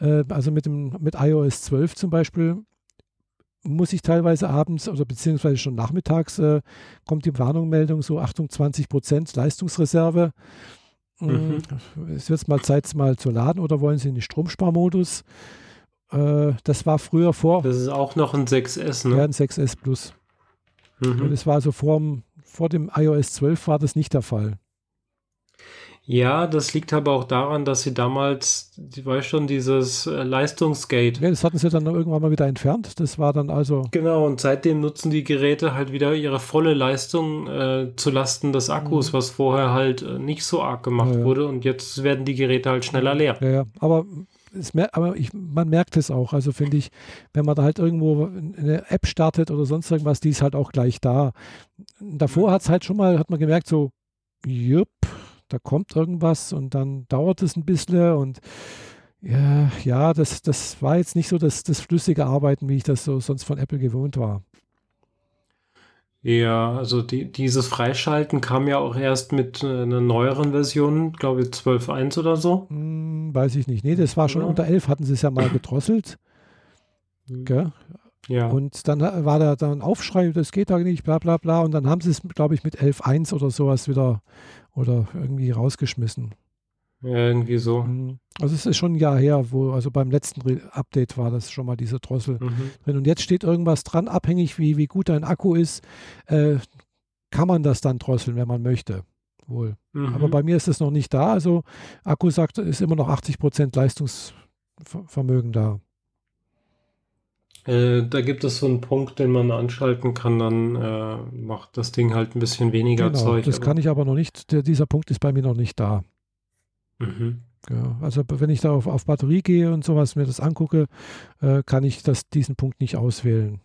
Äh, also mit, dem, mit iOS 12 zum Beispiel muss ich teilweise abends oder beziehungsweise schon nachmittags äh, kommt die Warnungmeldung so Achtung 20 Prozent Leistungsreserve. Mhm. Es wird mal Zeit mal zu laden oder wollen Sie in den Stromsparmodus? Äh, das war früher vor Das ist auch noch ein 6S, ja, ne? ein 6S Plus. Und Mhm. das war also vor, dem- vor dem iOS 12 war das nicht der Fall. Ja, das liegt aber auch daran, dass sie damals, die weiß schon, dieses äh, Leistungsgate. Ja, das hatten sie dann irgendwann mal wieder entfernt. Das war dann also Genau, und seitdem nutzen die Geräte halt wieder ihre volle Leistung äh, zu Lasten des Akkus, Mhm. was vorher halt äh, nicht so arg gemacht Ja, ja. wurde. Und jetzt werden die Geräte halt schneller leer. Ja, ja. Aber, es, mer- aber ich, man merkt es auch. Also finde ich, wenn man da halt irgendwo eine App startet oder sonst irgendwas, die ist halt auch gleich da. Davor hat es halt schon mal, hat man gemerkt, so, jupp, da kommt irgendwas und dann dauert es ein bisschen und ja, ja das, das war jetzt nicht so das, das flüssige Arbeiten, wie ich das so sonst von Apple gewohnt war. Ja, also die, dieses Freischalten kam ja auch erst mit äh, einer neueren Version, glaube ich 12.1 oder so. Hm, weiß ich nicht. Nee, das war schon Ja. unter 11, hatten sie es ja mal gedrosselt. Gell? Ja. Und dann war da dann ein Aufschrei, das geht doch nicht, bla bla bla. Und dann haben sie es, glaube ich, mit 11.1 oder sowas wieder oder irgendwie rausgeschmissen. ja, irgendwie so. Mhm. Also es ist schon ein Jahr her, wo, also beim letzten Re Update war das schon mal diese Drossel Mhm. drin. Und jetzt steht irgendwas dran, abhängig wie, wie gut dein Akku ist, äh, kann man das dann drosseln, wenn man möchte. Wohl. Mhm. Aber bei mir ist es noch nicht da. Also Akku sagt, ist immer noch 80% Leistungsvermögen da. Äh, da gibt es so einen Punkt, den man anschalten kann, dann äh, macht das Ding halt ein bisschen weniger Genau, Zeug. das aber- kann ich aber noch nicht. Der, dieser Punkt ist bei mir noch nicht da. Mhm. Ja, also wenn ich da auf, auf Batterie gehe und sowas, mir das angucke, äh, kann ich das, diesen Punkt nicht auswählen.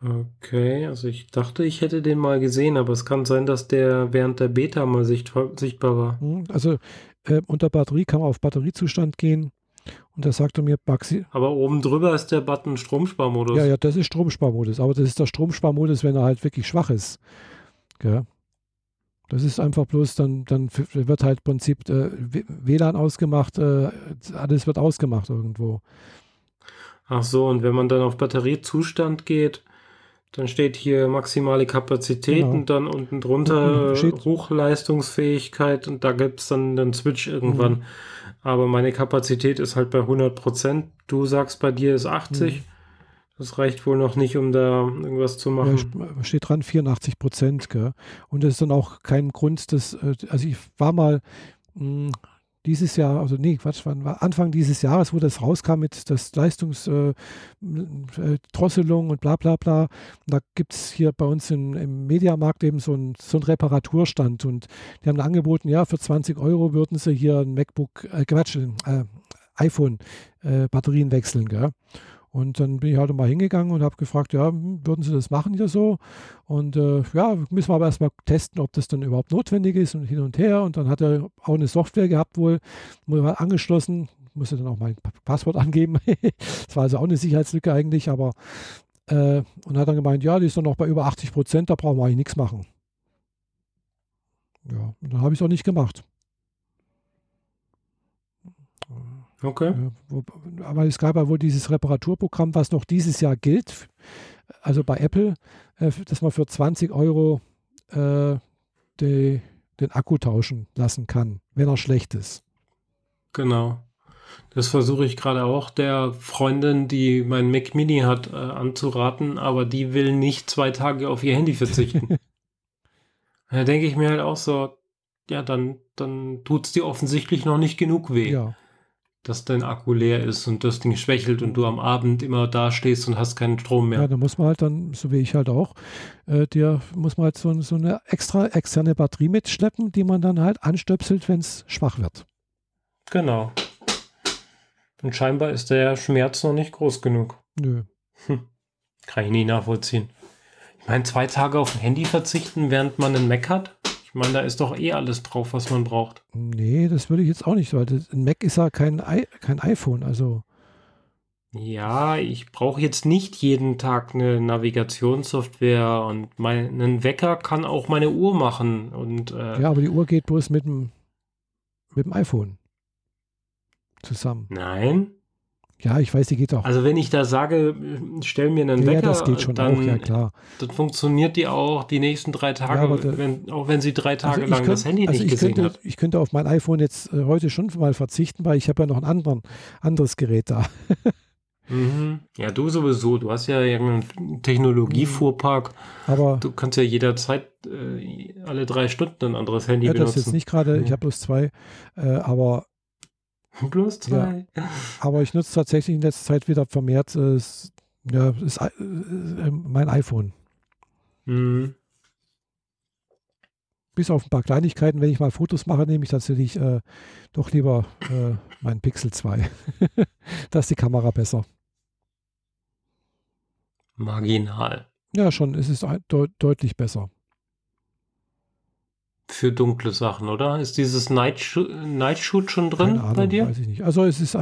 Okay, also ich dachte, ich hätte den mal gesehen, aber es kann sein, dass der während der Beta mal sicht sichtbar war. Hm, Also äh, unter Batterie kann man auf Batteriezustand gehen und da sagt er mir, Maxi, Aber oben drüber ist der Button Stromsparmodus. ja, ja, das ist Stromsparmodus, aber das ist der Stromsparmodus, wenn er halt wirklich schwach ist. Gell? Das ist einfach bloß, dann, dann wird halt im Prinzip äh, WLAN ausgemacht, äh, alles wird ausgemacht irgendwo. Ach so, und wenn man dann auf Batteriezustand geht, dann steht hier maximale Kapazität Genau. und dann unten drunter steht- Hochleistungsfähigkeit und da gibt es dann den Switch irgendwann. Mhm. Aber meine Kapazität ist halt bei 100%. Du sagst, bei dir ist 80. Mhm. Das reicht wohl noch nicht, um da irgendwas zu Ja, machen. st- steht dran 84 Prozent. gell? Und das ist dann auch kein Grund, dass, äh, also ich war mal mh, dieses Jahr, also nee, Quatsch, wann war Anfang dieses Jahres, wo das rauskam mit das Leistungsdrosselung äh, äh, und bla bla bla. Und da gibt es hier bei uns im, im Mediamarkt eben so einen so einen Reparaturstand und die haben angeboten, ja, für 20 Euro würden sie hier ein MacBook, äh, Quatsch, äh, iPhone äh, wechseln, gell? Und dann bin ich halt mal hingegangen und habe gefragt, ja, hm, würden Sie das machen hier so? Und äh, ja, müssen wir aber erstmal testen, ob das dann überhaupt notwendig ist und hin und her. Und dann hat er auch eine Software gehabt wohl, wurde angeschlossen, musste dann auch mein Pa- Passwort (laughs) angeben. das war also auch eine Sicherheitslücke eigentlich, aber äh, und hat dann gemeint, ja, die ist dann noch bei über 80 Prozent, da brauchen wir eigentlich nichts machen. Ja, und dann habe ich es auch nicht gemacht. Okay. Aber es gab ja wohl dieses Reparaturprogramm, was noch dieses Jahr gilt, also bei Apple, äh, dass man für 20 Euro äh, die, den Akku tauschen lassen kann, wenn er schlecht ist. Genau. Das versuche ich gerade auch der Freundin, die mein Mac Mini hat, äh, anzuraten, aber die will nicht zwei Tage auf ihr Handy verzichten. (laughs) da denke ich mir halt auch so, ja, dann, dann tut es dir offensichtlich noch nicht genug weh. Ja, dass dein Akku leer ist und das Ding schwächelt und du am Abend immer da stehst und hast keinen Strom mehr. Ja, da muss man halt dann, so wie ich halt auch, äh, dir muss man halt so, so eine extra externe Batterie mitschleppen, die man dann halt anstöpselt, wenn es schwach wird. Genau. Und scheinbar ist der Schmerz noch nicht groß genug. Nö. Hm. Kann ich nie nachvollziehen. Ich meine, zwei Tage auf ein Handy verzichten, während man einen Mac hat? Ich meine, da ist doch eh alles drauf, was man braucht. Nee, das würde ich jetzt auch nicht, weil das, ein Mac ist ja kein, I, kein iPhone, also. Ja, ich brauche jetzt nicht jeden Tag eine Navigationssoftware und meinen Wecker kann auch meine Uhr machen. Und, äh, ja, aber die Uhr geht bloß mit dem, mit dem iPhone zusammen. Nein. Ja, ich weiß, die geht auch. Also wenn ich da sage, stell mir einen ja, Wecker, das geht schon dann, auch, ja klar. dann funktioniert die auch die nächsten drei Tage, aber da- wenn, auch wenn sie drei Tage Also ich lang könnt- das Handy also nicht ich gesehen könnte, hat. Ich könnte auf mein iPhone jetzt äh, heute schon mal verzichten, weil ich habe ja noch ein anderen, anderes Gerät da. (laughs) Mhm. Ja, du sowieso. Du hast ja irgendeinen Technologiefuhrpark. Aber Du kannst ja jederzeit äh, alle drei Stunden ein anderes Handy ja, das ist benutzen. jetzt nicht gerade, ich Ja. habe bloß zwei, äh, aber, (laughs) Bloß drei. aber ich nutze tatsächlich in letzter Zeit wieder vermehrt äh, ja, ist, äh, äh, mein iPhone. Mhm. Bis auf ein paar Kleinigkeiten, wenn ich mal Fotos mache, nehme ich tatsächlich äh, doch lieber äh, mein Pixel 2. (laughs) da ist die Kamera besser. Marginal. Ja, schon, es ist deut deutlich besser. Für dunkle Sachen, oder? Ist dieses Night, Shoot, Night schon drin Keine Ahnung, bei dir? weiß ich nicht. Also es ist,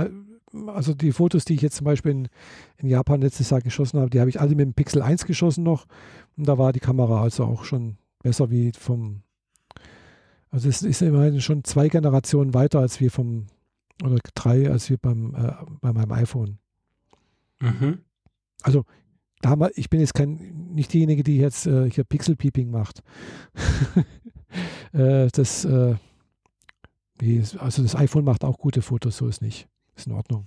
also die Fotos, die ich jetzt zum Beispiel in, in Japan letztes Jahr geschossen habe, die habe ich alle mit dem Pixel 1 geschossen noch. Und da war die Kamera also auch schon besser wie vom, also es ist immerhin schon zwei Generationen weiter als wir vom, oder drei als wir beim, äh, bei meinem iPhone. Mhm. Da haben wir, ich bin jetzt kein, nicht diejenige, die jetzt äh, hier Pixel-Peeping macht. (laughs) äh, das, äh, also das iPhone macht auch gute Fotos, so ist nicht. Ist in Ordnung.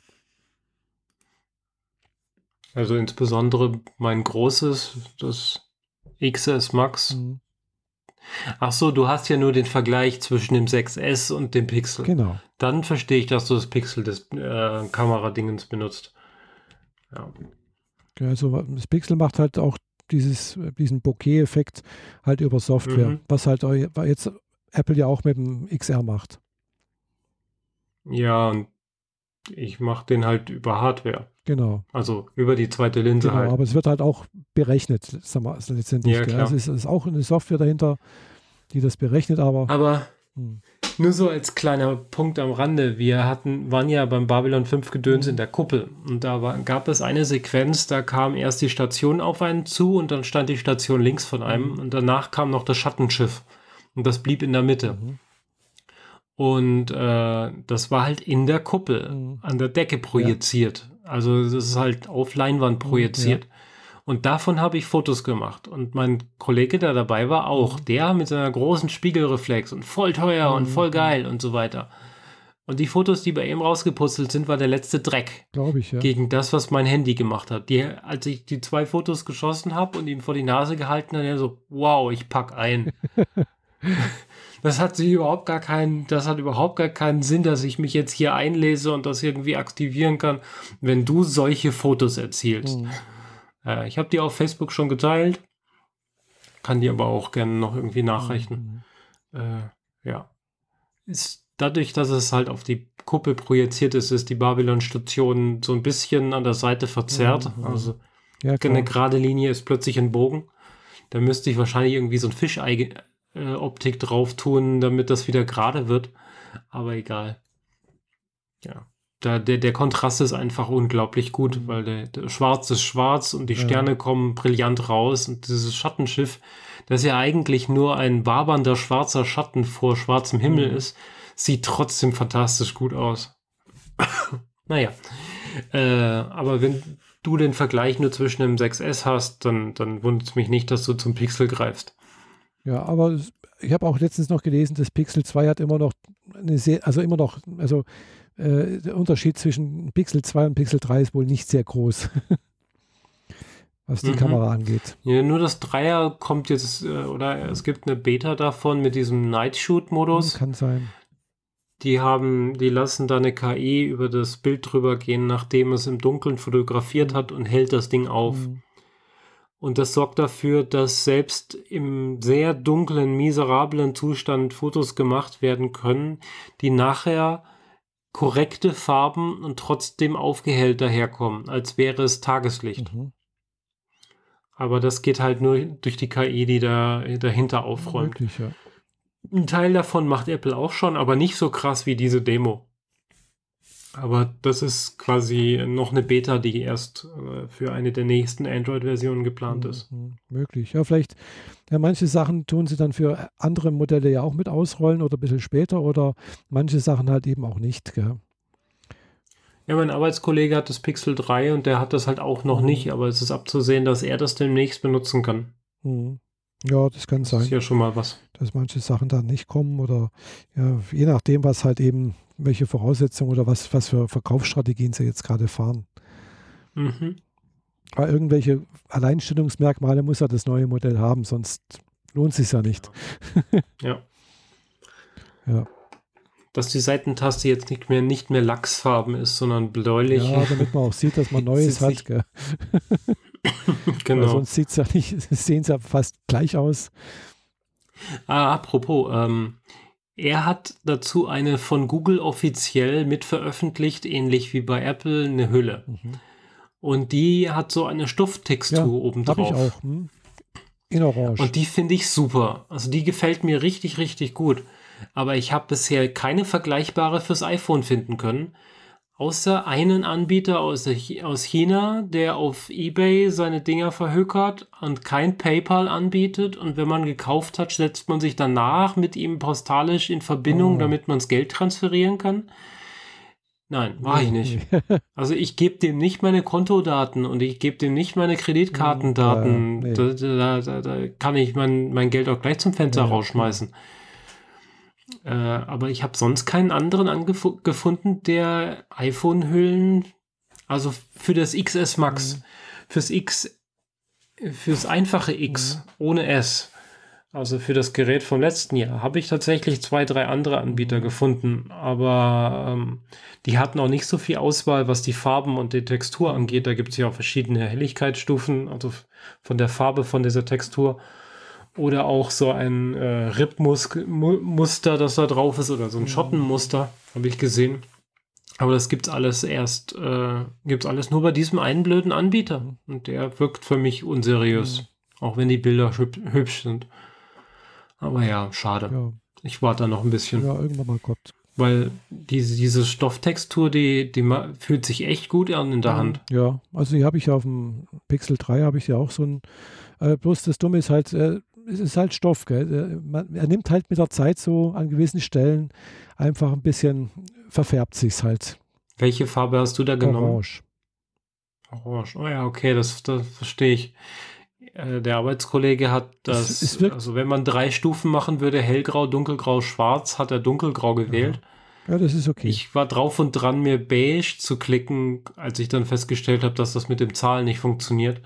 Also insbesondere mein großes, das XS Max. Mhm. Ach so, du hast ja nur den Vergleich zwischen dem 6S und dem Pixel. Genau. Dann verstehe ich, dass du das Pixel des äh, Kameradingens benutzt. Ja. Ja, Also das Pixel macht halt auch dieses, diesen Bokeh-Effekt halt über Software, Mhm. was halt jetzt Apple ja auch mit dem XR macht. Ja, und ich mache den halt über Hardware. Genau. Also über die zweite Linse genau. halt. Aber es wird halt auch berechnet, sagen wir, also letztendlich. Ja, klar. Also es ist auch eine Software dahinter, die das berechnet, aber Aber hm, Nur so als kleiner Punkt am Rande. Wir hatten, waren ja beim Babylon 5 Gedöns in der Kuppel. Und da war, gab es eine Sequenz, da kam erst die Station auf einen zu und dann stand die Station links von einem und danach kam noch das Schattenschiff. Und das blieb in der Mitte. Mhm. Und äh, das war halt in der Kuppel, Mhm. an der Decke projiziert. Also das ist halt auf Leinwand projiziert. Und davon habe ich Fotos gemacht. Und mein Kollege, der dabei war, auch. Der mit seiner großen Spiegelreflex und voll teuer und Mhm. voll geil und so weiter. Und die Fotos, die bei ihm rausgeputzelt sind, war der letzte Dreck glaube ich, ja. gegen das, was mein Handy gemacht hat. Die, als ich die zwei Fotos geschossen habe und ihm vor die Nase gehalten habe, er so, wow, ich pack ein. (laughs) das hat sich überhaupt gar keinen, das hat überhaupt gar keinen Sinn, dass ich mich jetzt hier einlese und das irgendwie aktivieren kann, wenn du solche Fotos erzielst. Mhm. Äh, ich habe die auf Facebook schon geteilt, kann die aber auch gerne noch irgendwie nachreichen. Mhm. Äh, ja. Ist dadurch, dass es halt auf die Kuppel projiziert ist, ist die Babylon-Station so ein bisschen an der Seite verzerrt. Mhm. Also Ja, eine gerade Linie ist plötzlich ein Bogen. Da müsste ich wahrscheinlich irgendwie so ein Fischei-Optik drauf tun, damit das wieder gerade wird. Aber egal. Ja. Da, der, der Kontrast ist einfach unglaublich gut, Mhm. weil der, der Schwarz ist schwarz und die Ja. Sterne kommen brillant raus. Und dieses Schattenschiff, das ja eigentlich nur ein wabernder schwarzer Schatten vor schwarzem Himmel Mhm. ist, sieht trotzdem fantastisch gut aus. (coughs) naja. Äh, aber wenn du den Vergleich nur zwischen dem 6S hast, dann, dann wundert es mich nicht, dass du zum Pixel greifst. Ja, aber ich habe auch letztens noch gelesen, das Pixel 2 hat immer noch eine sehr, also immer noch, also äh, der Unterschied zwischen Pixel 2 und Pixel 3 ist wohl nicht sehr groß, (laughs) was die Mhm. Kamera angeht. Ja, nur das Dreier kommt jetzt, äh, oder es gibt eine Beta davon mit diesem Night Shoot-Modus. Kann sein. die haben, die lassen da eine KI über das Bild drüber gehen, nachdem es im Dunkeln fotografiert hat und hält das Ding auf. Mhm. Und das sorgt dafür, dass selbst im sehr dunklen, miserablen Zustand Fotos gemacht werden können, die nachher korrekte Farben und trotzdem aufgehellt daherkommen, als wäre es Tageslicht. Mhm. Aber das geht halt nur durch die KI, die da dahinter aufräumt. Wirklich, ja. Ein Teil davon macht Apple auch schon, aber nicht so krass wie diese Demo. Aber das ist quasi noch eine Beta, die erst äh, für eine der nächsten Android-Versionen geplant ist. Mhm, möglich. Ja, vielleicht, ja, manche Sachen tun sie dann für andere Modelle ja auch mit ausrollen oder ein bisschen später oder manche Sachen halt eben auch nicht. Gell? Ja, mein Arbeitskollege hat das Pixel 3 und der hat das halt auch noch mhm. nicht, aber es ist abzusehen, dass er das demnächst benutzen kann. Mhm. Ja, das kann sein. Das ist ja schon mal was. Dass manche Sachen dann nicht kommen oder ja, je nachdem, was halt eben, welche Voraussetzungen oder was, was für Verkaufsstrategien sie jetzt gerade fahren. Mhm. Weil irgendwelche Alleinstellungsmerkmale muss ja das neue Modell haben, sonst lohnt es sich ja nicht. Ja. (laughs) ja. Dass die Seitentaste jetzt nicht mehr, nicht mehr Lachsfarben ist, sondern bläulich. Ja, damit man auch sieht, dass man (laughs) Neues hat. (laughs) genau. Weil sonst sieht's ja nicht, sehen sie ja fast gleich aus. Ah, apropos, ähm, er hat dazu eine von Google offiziell mitveröffentlicht, ähnlich wie bei Apple, eine Hülle. Mhm. Und die hat so eine Stofftextur ja, oben drauf. ich auch. Hm? In Orange. Und die finde ich super. Also die gefällt mir richtig, richtig gut. Aber ich habe bisher keine vergleichbare fürs iPhone finden können außer einen Anbieter aus, aus China, der auf eBay seine Dinger verhökert und kein PayPal anbietet. Und wenn man gekauft hat, setzt man sich danach mit ihm postalisch in Verbindung, oh. damit man das Geld transferieren kann. Nein, mache ich nicht. (laughs) Also ich gebe dem nicht meine Kontodaten und ich gebe dem nicht meine Kreditkartendaten. Ja, nee. da, da, da, kann ich mein, mein Geld auch gleich zum Fenster ja, rausschmeißen. Ja. Äh, aber ich habe sonst keinen anderen gefunden, der iPhone-Hüllen, also für das XS Max, mhm. fürs X, fürs einfache X mhm. ohne S, also für das Gerät vom letzten Jahr, habe ich tatsächlich zwei, drei andere Anbieter mhm. gefunden, aber ähm, die hatten auch nicht so viel Auswahl, was die Farben und die Textur angeht. Da gibt es ja auch verschiedene Helligkeitsstufen, also von der Farbe von dieser Textur oder auch so ein äh, Rippmuster, das da drauf ist oder so ein mhm. Schottenmuster, habe ich gesehen. Aber das gibt's alles erst, äh, gibt's alles nur bei diesem einen blöden Anbieter. Und der wirkt für mich unseriös. Mhm. Auch wenn die Bilder hübsch sind. Aber ja, schade. Ja. Ich warte da noch ein bisschen. Ja, irgendwann mal kommt. Weil diese, diese Stofftextur, die, die fühlt sich echt gut an in der Hand. Ja, also die habe ich auf dem Pixel 3 habe ich ja auch so ein, äh, bloß das Dumme ist halt, äh, es ist halt Stoff. Gell? Man, er nimmt halt mit der Zeit so an gewissen Stellen einfach ein bisschen, verfärbt sich halt. Welche Farbe hast du da genommen? Orange. Orange. Oh ja, okay, das, das verstehe ich. Äh, der Arbeitskollege hat das, also wenn man drei Stufen machen würde, hellgrau, dunkelgrau, schwarz, hat er dunkelgrau gewählt. Ja. ja. das ist okay. Ich war drauf und dran, mir beige zu klicken, als ich dann festgestellt habe, dass das mit dem Zahlen nicht funktioniert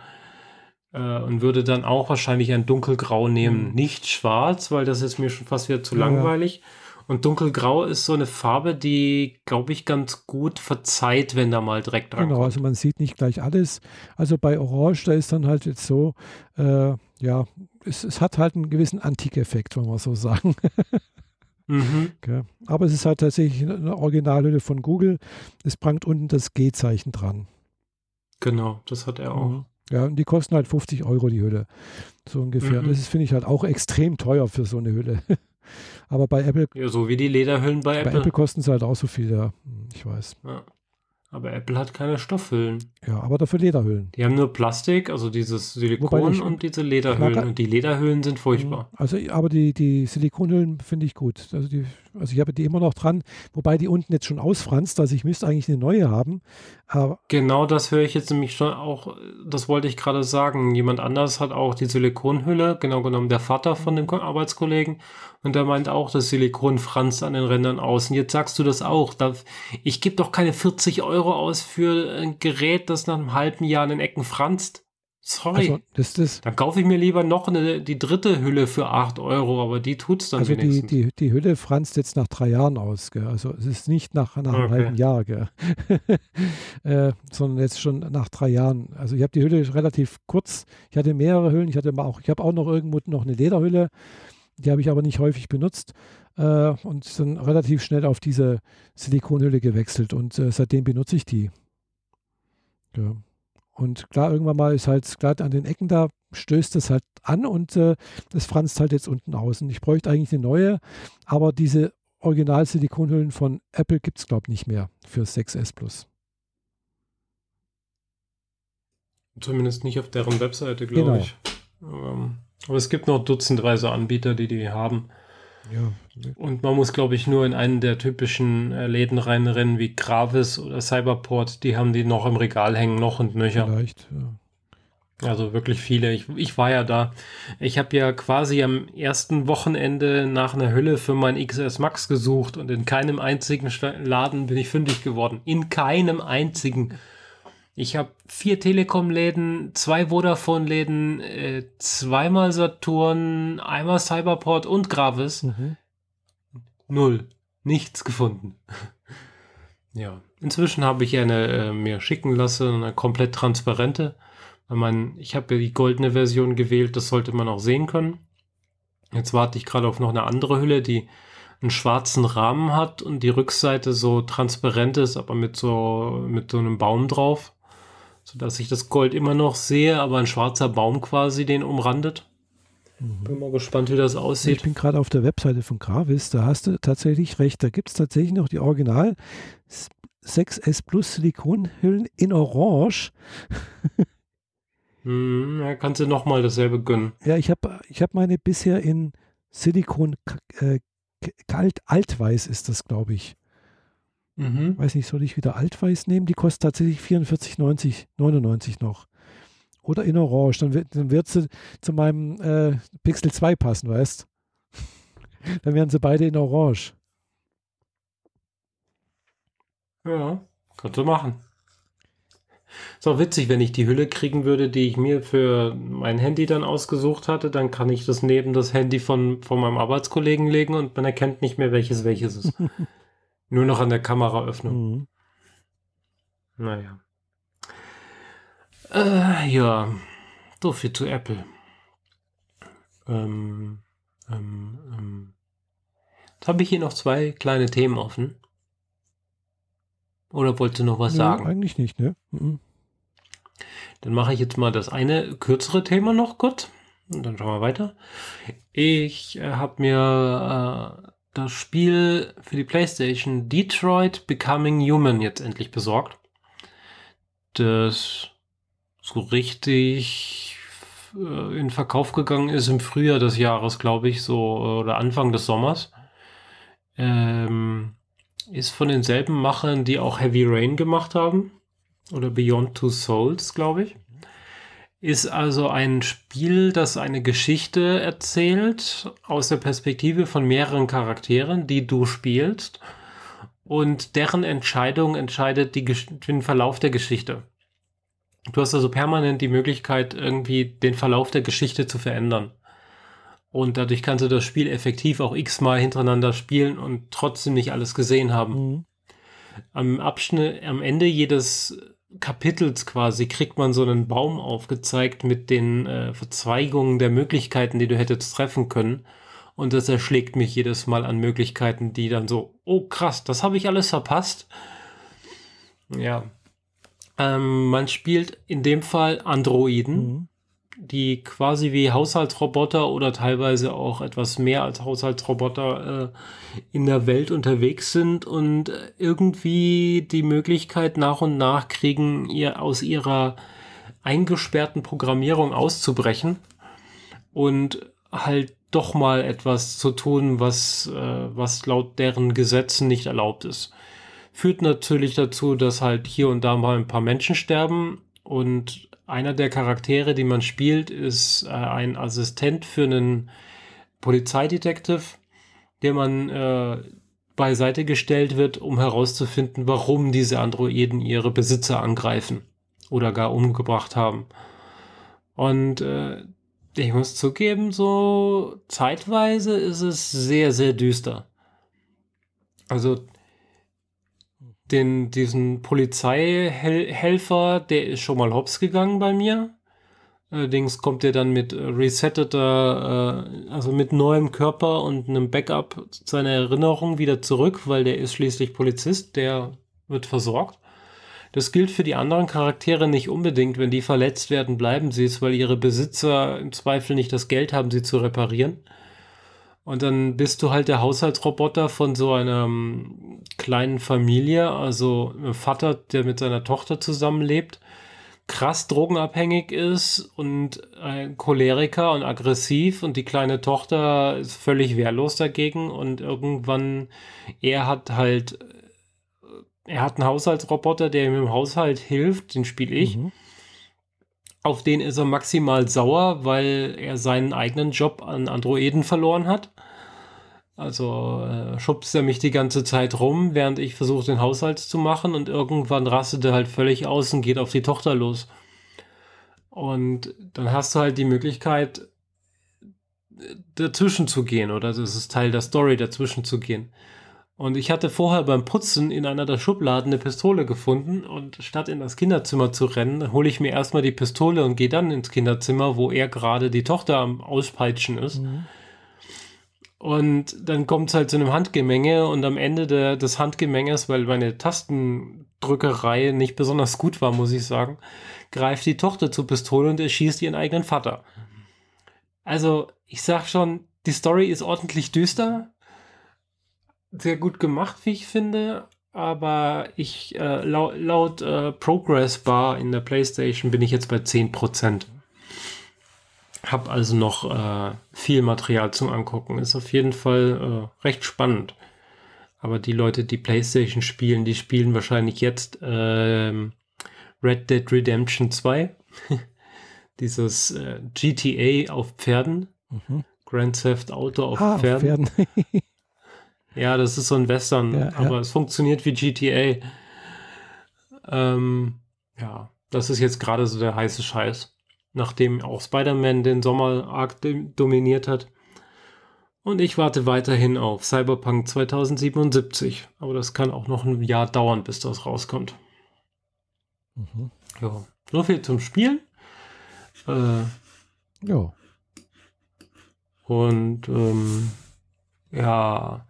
und würde dann auch wahrscheinlich ein dunkelgrau nehmen. Mhm. Nicht schwarz, weil das ist mir schon fast wieder zu ja. langweilig. Und dunkelgrau ist so eine Farbe, die, glaube ich, ganz gut verzeiht, wenn da mal Dreck dran Genau, kommt. also man sieht nicht gleich alles. Also bei Orange, da ist dann halt jetzt so, äh, ja, es, es, hat halt einen gewissen Antikeffekt, wenn wir so sagen. (laughs) mhm. okay. Aber es ist halt tatsächlich eine Originalhülle von Google. Es prangt unten das G-Zeichen dran. Genau, das hat er auch. Mhm. Ja, und die kosten halt 50 Euro die Hülle. So ungefähr. Mhm. Das finde ich halt auch extrem teuer für so eine Hülle. (laughs) Aber bei Apple. Ja, so wie die Lederhüllen bei, bei Apple. Bei Apple kosten sie halt auch so viel, ja. Hm, ich weiß. Ja. Aber Apple hat keine Stoffhüllen. Ja, aber dafür Lederhüllen. Die haben nur Plastik, also dieses Silikon ich, und diese Lederhüllen. Und die Lederhüllen sind furchtbar. Mhm. Also, aber die, die Silikonhüllen finde ich gut. Also, die, also ich habe die immer noch dran, wobei die unten jetzt schon ausfranst. Also ich müsste eigentlich eine neue haben. Aber genau das höre ich jetzt nämlich schon auch, das wollte ich gerade sagen. Jemand anders hat auch die Silikonhülle, genau genommen der Vater von dem Arbeitskollegen. Und der meint auch, das Silikon franzt an den Rändern aus. Und jetzt sagst du das auch. Ich gebe doch keine 40 Euro aus für ein Gerät, das nach einem halben Jahr an den Ecken franzt. Sorry. Also, das, das, Dann kaufe ich mir lieber noch eine, die dritte Hülle für 8 Euro, aber die tut's dann also die, wenigstens. die, die Hülle franzt jetzt nach drei Jahren aus. Gell? Also es ist nicht nach, nach einem Okay. halben Jahr, (laughs) äh, sondern jetzt schon nach drei Jahren. Also ich habe die Hülle relativ kurz. Ich hatte mehrere Hüllen. Ich hatte mal auch, ich habe auch noch irgendwo noch eine Lederhülle. Die habe ich aber nicht häufig benutzt äh, und dann relativ schnell auf diese Silikonhülle gewechselt und äh, seitdem benutze ich die. Ja. Und klar, irgendwann mal ist halt gerade an den Ecken da, stößt es halt an und äh, das franzt halt jetzt unten aus. Und ich bräuchte eigentlich eine neue, aber diese Original-Silikonhüllen von Apple gibt es, glaube ich, nicht mehr für 6S Plus. Zumindest nicht auf deren Webseite, glaube Genau. ich. Ähm, aber es gibt noch dutzendweise Anbieter, die die haben. Ja, Und man muss, glaube ich, nur in einen der typischen äh, Läden reinrennen, wie Gravis oder Cyberport. Die haben die noch im Regal hängen, noch und nöcher. vielleicht. Ja. Also wirklich viele. Ich, ich war ja da. Ich habe ja quasi am ersten Wochenende nach einer Hülle für mein XS Max gesucht und in keinem einzigen Laden bin ich fündig geworden. In keinem einzigen. Ich habe vier Telekom-Läden, zwei Vodafone-Läden, äh, zweimal Saturn, einmal Cyberport und Gravis. Mhm. Null. Nichts gefunden. (laughs) ja. Inzwischen habe ich eine äh, mir schicken lassen, eine komplett transparente. Weil man, ich habe ja die goldene Version gewählt, das sollte man auch sehen können. Jetzt warte ich gerade auf noch eine andere Hülle, die einen schwarzen Rahmen hat und die Rückseite so transparent ist, aber mit so, mit so einem Baum drauf. Sodass ich das Gold immer noch sehe, aber ein schwarzer Baum quasi den umrandet. Bin mal gespannt, wie das Ich aussieht. bin gerade auf der Webseite von Gravis, da hast du tatsächlich recht. Da gibt es tatsächlich noch die Original 6S Plus Silikonhüllen in Orange. Hm, ja, kannst du nochmal dasselbe gönnen. Ja, ich habe ich hab meine bisher in Silikon äh, kalt altweiß ist das, glaube ich. Mhm. Weiß nicht, soll ich wieder altweiß nehmen? Die kostet tatsächlich 44,90 99 noch. Oder in Orange, dann wird, dann wird sie zu meinem äh, Pixel 2 passen, weißt? (laughs) Dann wären sie beide in Orange. Ja, kannst du machen. Ist auch witzig, wenn ich die Hülle kriegen würde, die ich mir für mein Handy dann ausgesucht hatte, dann kann ich das neben das Handy von, von meinem Arbeitskollegen legen und man erkennt nicht mehr, welches welches ist. (laughs) Nur noch an der Kameraöffnung. Mhm. Naja. Äh, ja, so viel zu Apple. Ähm, ähm, ähm. Jetzt habe ich hier noch zwei kleine Themen offen. Oder wolltest du noch was Nö, sagen? Eigentlich nicht, ne? Mhm. Dann mache ich jetzt mal das eine kürzere Thema noch kurz. Und dann schauen wir weiter. Ich äh, habe mir äh, das Spiel für die PlayStation Detroit Becoming Human jetzt endlich besorgt. Das so richtig äh, in Verkauf gegangen ist im Frühjahr des Jahres, glaube ich, so oder Anfang des Sommers. Ähm, ist von denselben Machern, die auch Heavy Rain gemacht haben oder Beyond Two Souls, glaube ich. Ist also ein Spiel, das eine Geschichte erzählt aus der Perspektive von mehreren Charakteren, die du spielst. Und deren Entscheidung entscheidet die, den Verlauf der Geschichte. Du hast also permanent die Möglichkeit, irgendwie den Verlauf der Geschichte zu verändern. Und dadurch kannst du das Spiel effektiv auch x-mal hintereinander spielen und trotzdem nicht alles gesehen haben Mhm. am Abschnitt, am Ende jedes Kapitels quasi kriegt man so einen Baum aufgezeigt mit den äh, Verzweigungen der Möglichkeiten, die du hättest treffen können. Und das erschlägt mich jedes Mal an Möglichkeiten, die dann so, oh krass, das habe ich alles verpasst. Ja. Ähm, man spielt in dem Fall Androiden Mhm. Die quasi wie Haushaltsroboter oder teilweise auch etwas mehr als Haushaltsroboter äh, in der Welt unterwegs sind und äh, irgendwie die Möglichkeit nach und nach kriegen, ihr aus ihrer eingesperrten Programmierung auszubrechen und halt doch mal etwas zu tun, was, äh, was laut deren Gesetzen nicht erlaubt ist. Führt natürlich dazu, dass halt hier und da mal ein paar Menschen sterben und einer der Charaktere, die man spielt, ist äh, ein Assistent für einen Polizeidetektiv, der man äh, beiseite gestellt wird, um herauszufinden, warum diese Androiden ihre Besitzer angreifen oder gar umgebracht haben. Und äh, ich muss zugeben, so zeitweise ist es sehr, sehr düster. Also den, diesen Polizeihelfer, der ist schon mal hops gegangen bei mir. Allerdings kommt er dann mit resetteter, äh, also mit neuem Körper und einem Backup seiner Erinnerung wieder zurück, weil der ist schließlich Polizist, der wird versorgt. Das gilt für die anderen Charaktere nicht unbedingt. Wenn die verletzt werden, bleiben sie es, weil ihre Besitzer im Zweifel nicht das Geld haben, sie zu reparieren. Und dann bist du halt der Haushaltsroboter von so einer kleinen Familie, also ein Vater, der mit seiner Tochter zusammenlebt, krass drogenabhängig ist und ein Choleriker und aggressiv und die kleine Tochter ist völlig wehrlos dagegen und irgendwann er hat halt er hat einen Haushaltsroboter, der ihm im Haushalt hilft, den spiele ich. Mhm. Auf den ist er maximal sauer, weil er seinen eigenen Job an Androiden verloren hat. Also äh, schubst er mich die ganze Zeit rum, während ich versuche, den Haushalt zu machen und irgendwann rastet er halt völlig aus und geht auf die Tochter los. Und dann hast du halt die Möglichkeit, dazwischen zu gehen, oder das ist Teil der Story, dazwischen zu gehen. Und ich hatte vorher beim Putzen in einer der Schubladen eine Pistole gefunden und statt in das Kinderzimmer zu rennen, hole ich mir erstmal die Pistole und gehe dann ins Kinderzimmer, wo er gerade die Tochter am Auspeitschen ist. Mhm. Und dann kommt es halt zu einem Handgemenge und am Ende der, des Handgemenges, weil meine Tastendrückerei nicht besonders gut war, muss ich sagen, greift die Tochter zur Pistole und erschießt ihren eigenen Vater. Also, ich sag schon, die Story ist ordentlich düster, sehr gut gemacht, wie ich finde. Aber ich, äh, laut, laut äh, Progress Bar in der PlayStation bin ich jetzt bei 10%. Hab also noch äh, viel Material zum Angucken. Ist auf jeden Fall äh, recht spannend. Aber die Leute, die PlayStation spielen, die spielen wahrscheinlich jetzt ähm, Red Dead Redemption 2. (laughs) Dieses äh, GTA auf Pferden. Mhm. Grand Theft Auto auf ah, Pferden. Auf Pferden. (laughs) Ja, das ist so ein Western, ja, aber ja. es funktioniert wie GTA. Ähm, ja, das ist jetzt gerade so der heiße Scheiß. Nachdem auch Spider-Man den Sommer arg dominiert hat. Und ich warte weiterhin auf Cyberpunk 2077. Aber das kann auch noch ein Jahr dauern, bis das rauskommt. Mhm. Ja, so viel zum Spielen. Äh, ja. Und ähm, ja,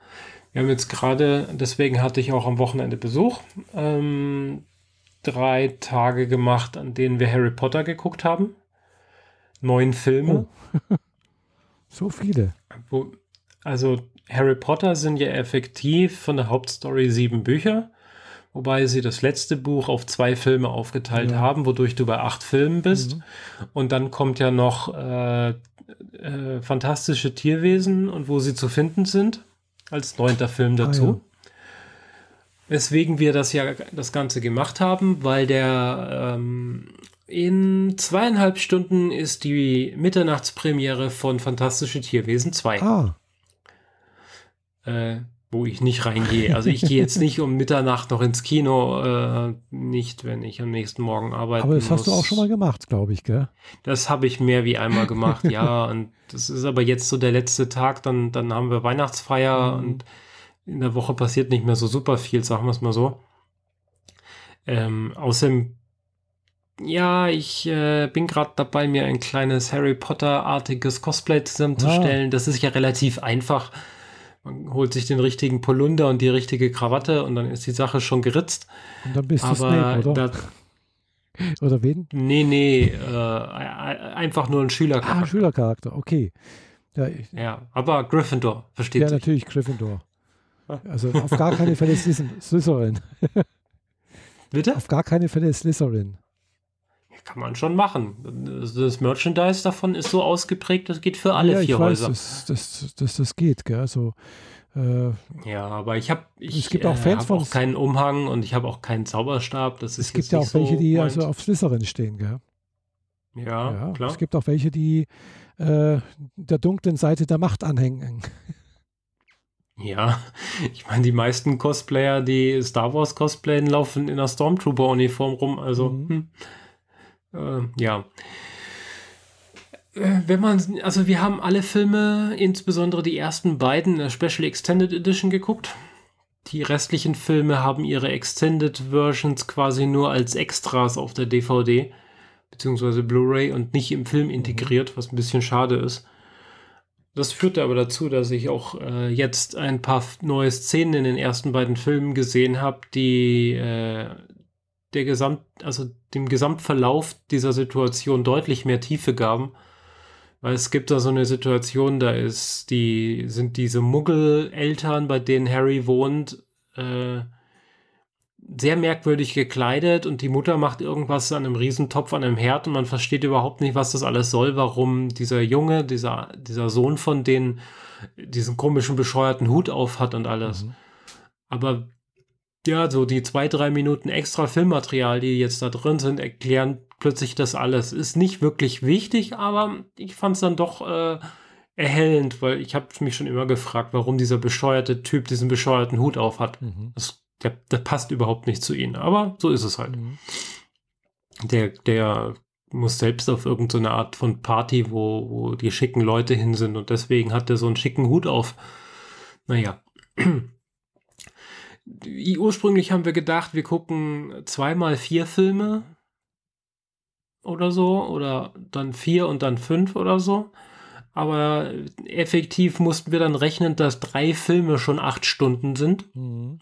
wir haben jetzt gerade, deswegen hatte ich auch am Wochenende Besuch, ähm, drei Tage gemacht, an denen wir Harry Potter geguckt haben. Neun Filme. Oh. (laughs) so viele. Also Harry Potter sind ja effektiv von der Hauptstory sieben Bücher, wobei sie das letzte Buch auf zwei Filme aufgeteilt ja. haben, wodurch du bei acht Filmen bist. Mhm. Und dann kommt ja noch äh, äh, fantastische Tierwesen und wo sie zu finden sind als neunter Film dazu. Ah, ja. Weswegen wir das ja das Ganze gemacht haben, weil der ähm, in zweieinhalb Stunden ist die Mitternachtspremiere von Fantastische Tierwesen 2. Ah. Äh, wo ich nicht reingehe. Also ich gehe jetzt nicht um Mitternacht noch ins Kino, äh, nicht, wenn ich am nächsten Morgen arbeite. Aber das muss. hast du auch schon mal gemacht, glaube ich, gell? Das habe ich mehr wie einmal gemacht, ja. (laughs) Und das ist aber jetzt so der letzte Tag, dann, dann haben wir Weihnachtsfeier mhm. und in der Woche passiert nicht mehr so super viel, sagen wir es mal so. Ähm, außerdem, ja, ich äh, bin gerade dabei, mir ein kleines Harry Potter-artiges Cosplay zusammenzustellen. Ah. Das ist ja relativ einfach man holt sich den richtigen Polunder und die richtige Krawatte und dann ist die Sache schon geritzt. Und dann bist Aber du Snape, oder? Da, (laughs) oder wen? Nee, nee, äh, einfach nur ein Schülercharakter. Ah, Schülercharakter, okay. Ja, ich, ja, aber Gryffindor, versteht Ja, sich. natürlich Gryffindor. Also auf gar keine Fälle Slytherin. (laughs) Bitte? Auf gar keine Fälle Slytherin. Kann man schon machen. Das Merchandise davon ist so ausgeprägt, das geht für alle ja, vier weiß, Häuser. Das, das, das, das geht, gell? Also, äh, ja, aber ich habe ich, gibt auch Fans äh, von auch keinen Umhang und ich habe auch keinen Zauberstab. Das ist es gibt ja auch welche, so die also auf Slytherin stehen, gell? Ja, ja, klar. Es gibt auch welche, die äh, der dunklen Seite der Macht anhängen. (laughs) Ja, ich meine, die meisten Cosplayer, die Star Wars cosplayen, laufen in einer Stormtrooper-Uniform rum. Also, mhm. hm. Äh, ja. Äh, wenn man, also wir haben alle Filme, insbesondere die ersten beiden, in der Special Extended Edition geguckt. Die restlichen Filme haben ihre Extended Versions quasi nur als Extras auf der DVD beziehungsweise Blu-ray und nicht im Film integriert, was ein bisschen schade ist. Das führte aber dazu, dass ich auch äh, jetzt ein paar neue Szenen in den ersten beiden Filmen gesehen habe, die äh, der Gesamt, also dem Gesamtverlauf dieser Situation deutlich mehr Tiefe gaben. Weil es gibt da so eine Situation, da ist die, sind diese Muggeleltern, bei denen Harry wohnt, äh, sehr merkwürdig gekleidet und die Mutter macht irgendwas an einem Riesentopf an einem Herd und man versteht überhaupt nicht, was das alles soll, warum dieser Junge, dieser, dieser Sohn von denen diesen komischen, bescheuerten Hut auf hat und alles. Mhm. Aber ja, so die zwei, drei Minuten extra Filmmaterial, die jetzt da drin sind, erklären plötzlich das alles. Ist nicht wirklich wichtig, aber ich fand es dann doch äh, erhellend, weil ich habe mich schon immer gefragt, warum dieser bescheuerte Typ diesen bescheuerten Hut auf hat. Mhm. Das, der, der, passt überhaupt nicht zu ihnen, aber so ist es halt. Mhm. Der, der muss selbst auf irgendeine so Art von Party, wo, wo die schicken Leute hin sind und deswegen hat er so einen schicken Hut auf. Naja. Ursprünglich haben wir gedacht, wir gucken zweimal vier Filme oder so oder dann vier und dann fünf oder so. Aber effektiv mussten wir dann rechnen, dass drei Filme schon acht Stunden sind. Mhm.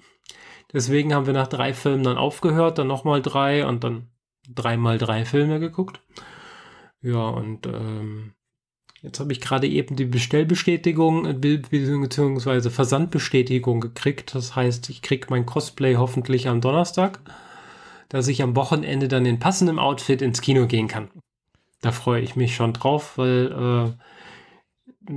Deswegen haben wir nach drei Filmen dann aufgehört, dann nochmal drei und dann dreimal drei Filme geguckt. Ja, und ähm, Jetzt habe ich gerade eben die Bestellbestätigung äh, bzw. Versandbestätigung gekriegt. Das heißt, ich kriege mein Cosplay hoffentlich am Donnerstag, dass ich am Wochenende dann in passendem Outfit ins Kino gehen kann. Da freue ich mich schon drauf, weil äh,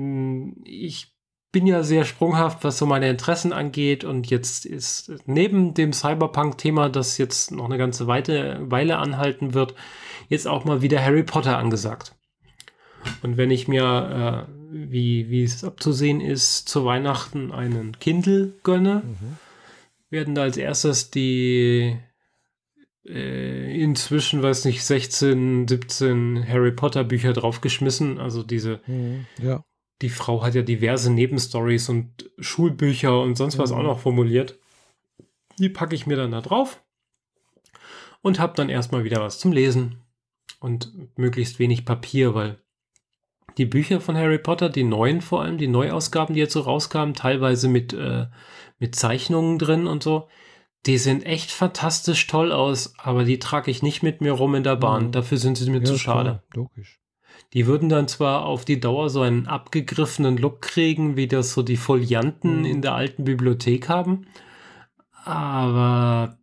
ich bin ja sehr sprunghaft, was so meine Interessen angeht. Und jetzt ist neben dem Cyberpunk-Thema, das jetzt noch eine ganze Weile anhalten wird, jetzt auch mal wieder Harry Potter angesagt. Und wenn ich mir, äh, wie, wie es abzusehen ist, zu Weihnachten einen Kindle gönne, mhm. werden da als erstes die äh, inzwischen, weiß nicht, 16, 17 Harry Potter Bücher draufgeschmissen. Also diese, mhm. ja. die Frau hat ja diverse Nebenstories und Schulbücher und sonst was mhm. auch noch formuliert. Die packe ich mir dann da drauf und habe dann erstmal wieder was zum Lesen und möglichst wenig Papier, weil die Bücher von Harry Potter, die neuen vor allem, die Neuausgaben, die jetzt so rauskamen, teilweise mit, äh, mit Zeichnungen drin und so, die sehen echt fantastisch toll aus, aber die trage ich nicht mit mir rum in der Bahn. Mhm. Dafür sind sie mir ja, zu schade. Klar, logisch. Die würden dann zwar auf die Dauer so einen abgegriffenen Look kriegen, wie das so die Folianten mhm. in der alten Bibliothek haben, aber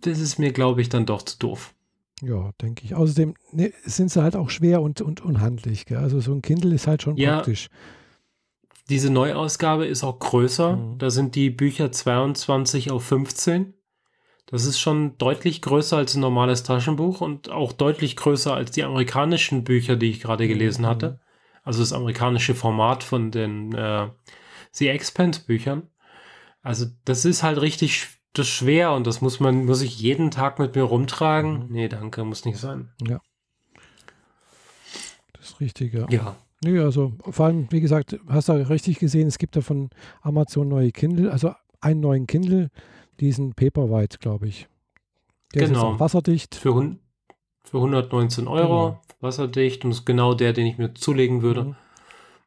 das ist mir, glaube ich, dann doch zu doof. Ja, denke ich. Außerdem ne, sind sie halt auch schwer und, und unhandlich. Gell? Also so ein Kindle ist halt schon ja, praktisch. Diese Neuausgabe ist auch größer. Mhm. Da sind die Bücher 22 auf 15. Das ist schon deutlich größer als ein normales Taschenbuch und auch deutlich größer als die amerikanischen Bücher, die ich gerade gelesen mhm. hatte. Also das amerikanische Format von den äh, The Expanse Büchern. Also das ist halt richtig das schwer und das muss man, muss ich jeden Tag mit mir rumtragen? Mhm. Nee, danke, muss nicht sein. Ja. Das ist richtig, ja. Ja. Nö, also vor allem, wie gesagt, hast du richtig gesehen, es gibt da von Amazon neue Kindle, also einen neuen Kindle, diesen Paperwhite, glaube ich. Der genau. ist wasserdicht. Für, für 119 Euro, genau. wasserdicht und ist genau der, den ich mir zulegen würde. Mhm.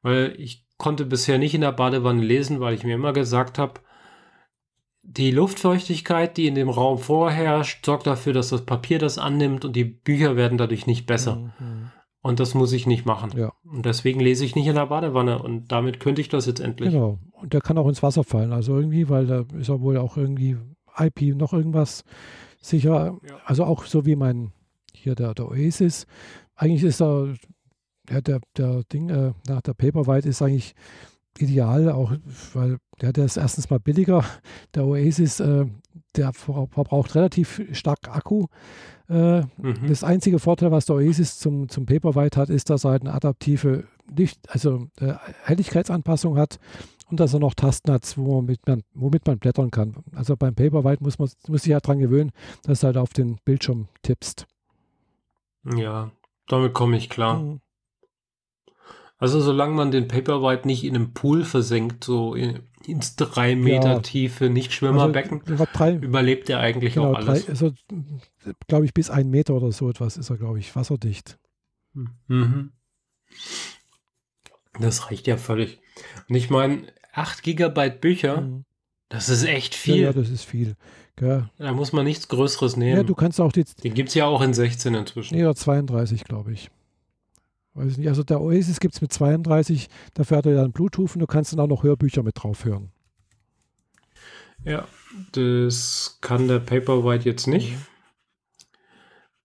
Weil ich konnte bisher nicht in der Badewanne lesen, weil ich mir immer gesagt habe, die Luftfeuchtigkeit, die in dem Raum vorherrscht, sorgt dafür, dass das Papier das annimmt und die Bücher werden dadurch nicht besser. Mhm. Und das muss ich nicht machen. Ja. Und deswegen lese ich nicht in der Badewanne und damit könnte ich das jetzt endlich. Genau. Und der kann auch ins Wasser fallen. Also irgendwie, weil da ist er wohl auch irgendwie IP noch irgendwas sicher. Ja. Also auch so wie mein hier der, der Oasis. Eigentlich ist da ja, der, der Ding äh, nach der Paperwhite ist eigentlich ideal, auch weil der, der ist erstens mal billiger. Der Oasis, äh, der verbraucht relativ stark Akku. Äh, mhm. Das einzige Vorteil, was der Oasis zum, zum Paperwhite hat, ist, dass er halt eine adaptive Licht, also äh, Helligkeitsanpassung hat und dass er noch Tasten hat, womit man, womit man blättern kann. Also beim Paperwhite muss man muss sich halt daran gewöhnen, dass du halt auf den Bildschirm tippst. Ja, damit komme ich klar. Mhm. Also solange man den Paperwhite nicht in einem Pool versenkt, so in, ins drei Meter Ja. tiefe Nicht-Schwimmerbecken, Also, drei, überlebt er eigentlich genau, auch alles. drei, also, glaube ich, bis ein Meter oder so etwas ist er, glaube ich, wasserdicht. Mhm. Das reicht ja völlig. Und ich meine, 8 Gigabyte Bücher, Mhm. das ist echt Ja, viel. ja, das ist viel. Gell? Da muss man nichts Größeres Ja, nehmen. du kannst auch die, Den gibt es ja auch in 16 inzwischen. oder 32, glaube ich. Weiß ich nicht. Also der Oasis gibt es mit 32, dafür hat er dann Bluetooth und du kannst dann auch noch Hörbücher mit drauf hören. Ja, das kann der Paperwhite jetzt nicht.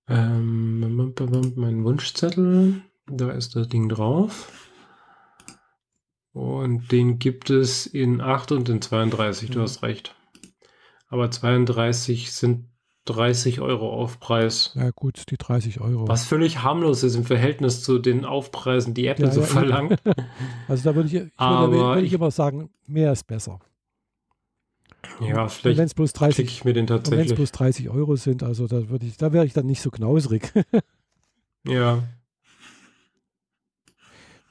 Ähm, mein Wunschzettel, da ist das Ding drauf. Und den gibt es in 8 und in 32, du Mhm. hast recht. Aber 32 sind 30 Euro Aufpreis. Ja gut, die 30 Euro. Was völlig harmlos ist im Verhältnis zu den Aufpreisen, die Apple Ja, so ja, verlangt. (laughs) Also da würde ich, ich, würde, Aber würde ich ich- immer sagen, mehr ist besser. ja, vielleicht wenn es bloß klicke 30 ich mir den und wenn es tatsächlich. bloß 30 Euro sind, also da würde ich, da wäre ich dann nicht so knausrig. (laughs) Ja.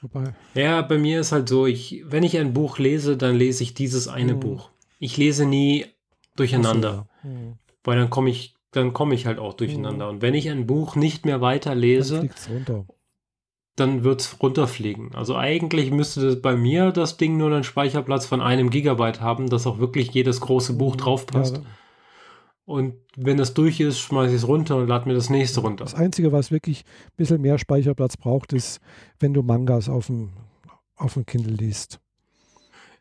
Wobei, Ja, bei mir ist halt so, ich, wenn ich ein Buch lese, dann lese ich dieses eine Mhm. Buch. Ich lese nie durcheinander, so, ja. Hm. Weil dann komme ich, dann komme ich halt auch durcheinander. Und wenn ich ein Buch nicht mehr Dann weiterlese, runter. dann wird es runterfliegen. Also eigentlich müsste das bei mir das Ding nur einen Speicherplatz von einem Gigabyte haben, dass auch wirklich jedes große Buch draufpasst. Ja, Und wenn das durch ist, schmeiße ich es runter und lade mir das nächste runter. das Einzige, was wirklich ein bisschen mehr Speicherplatz braucht, ist, wenn du Mangas auf dem, auf dem Kindle liest.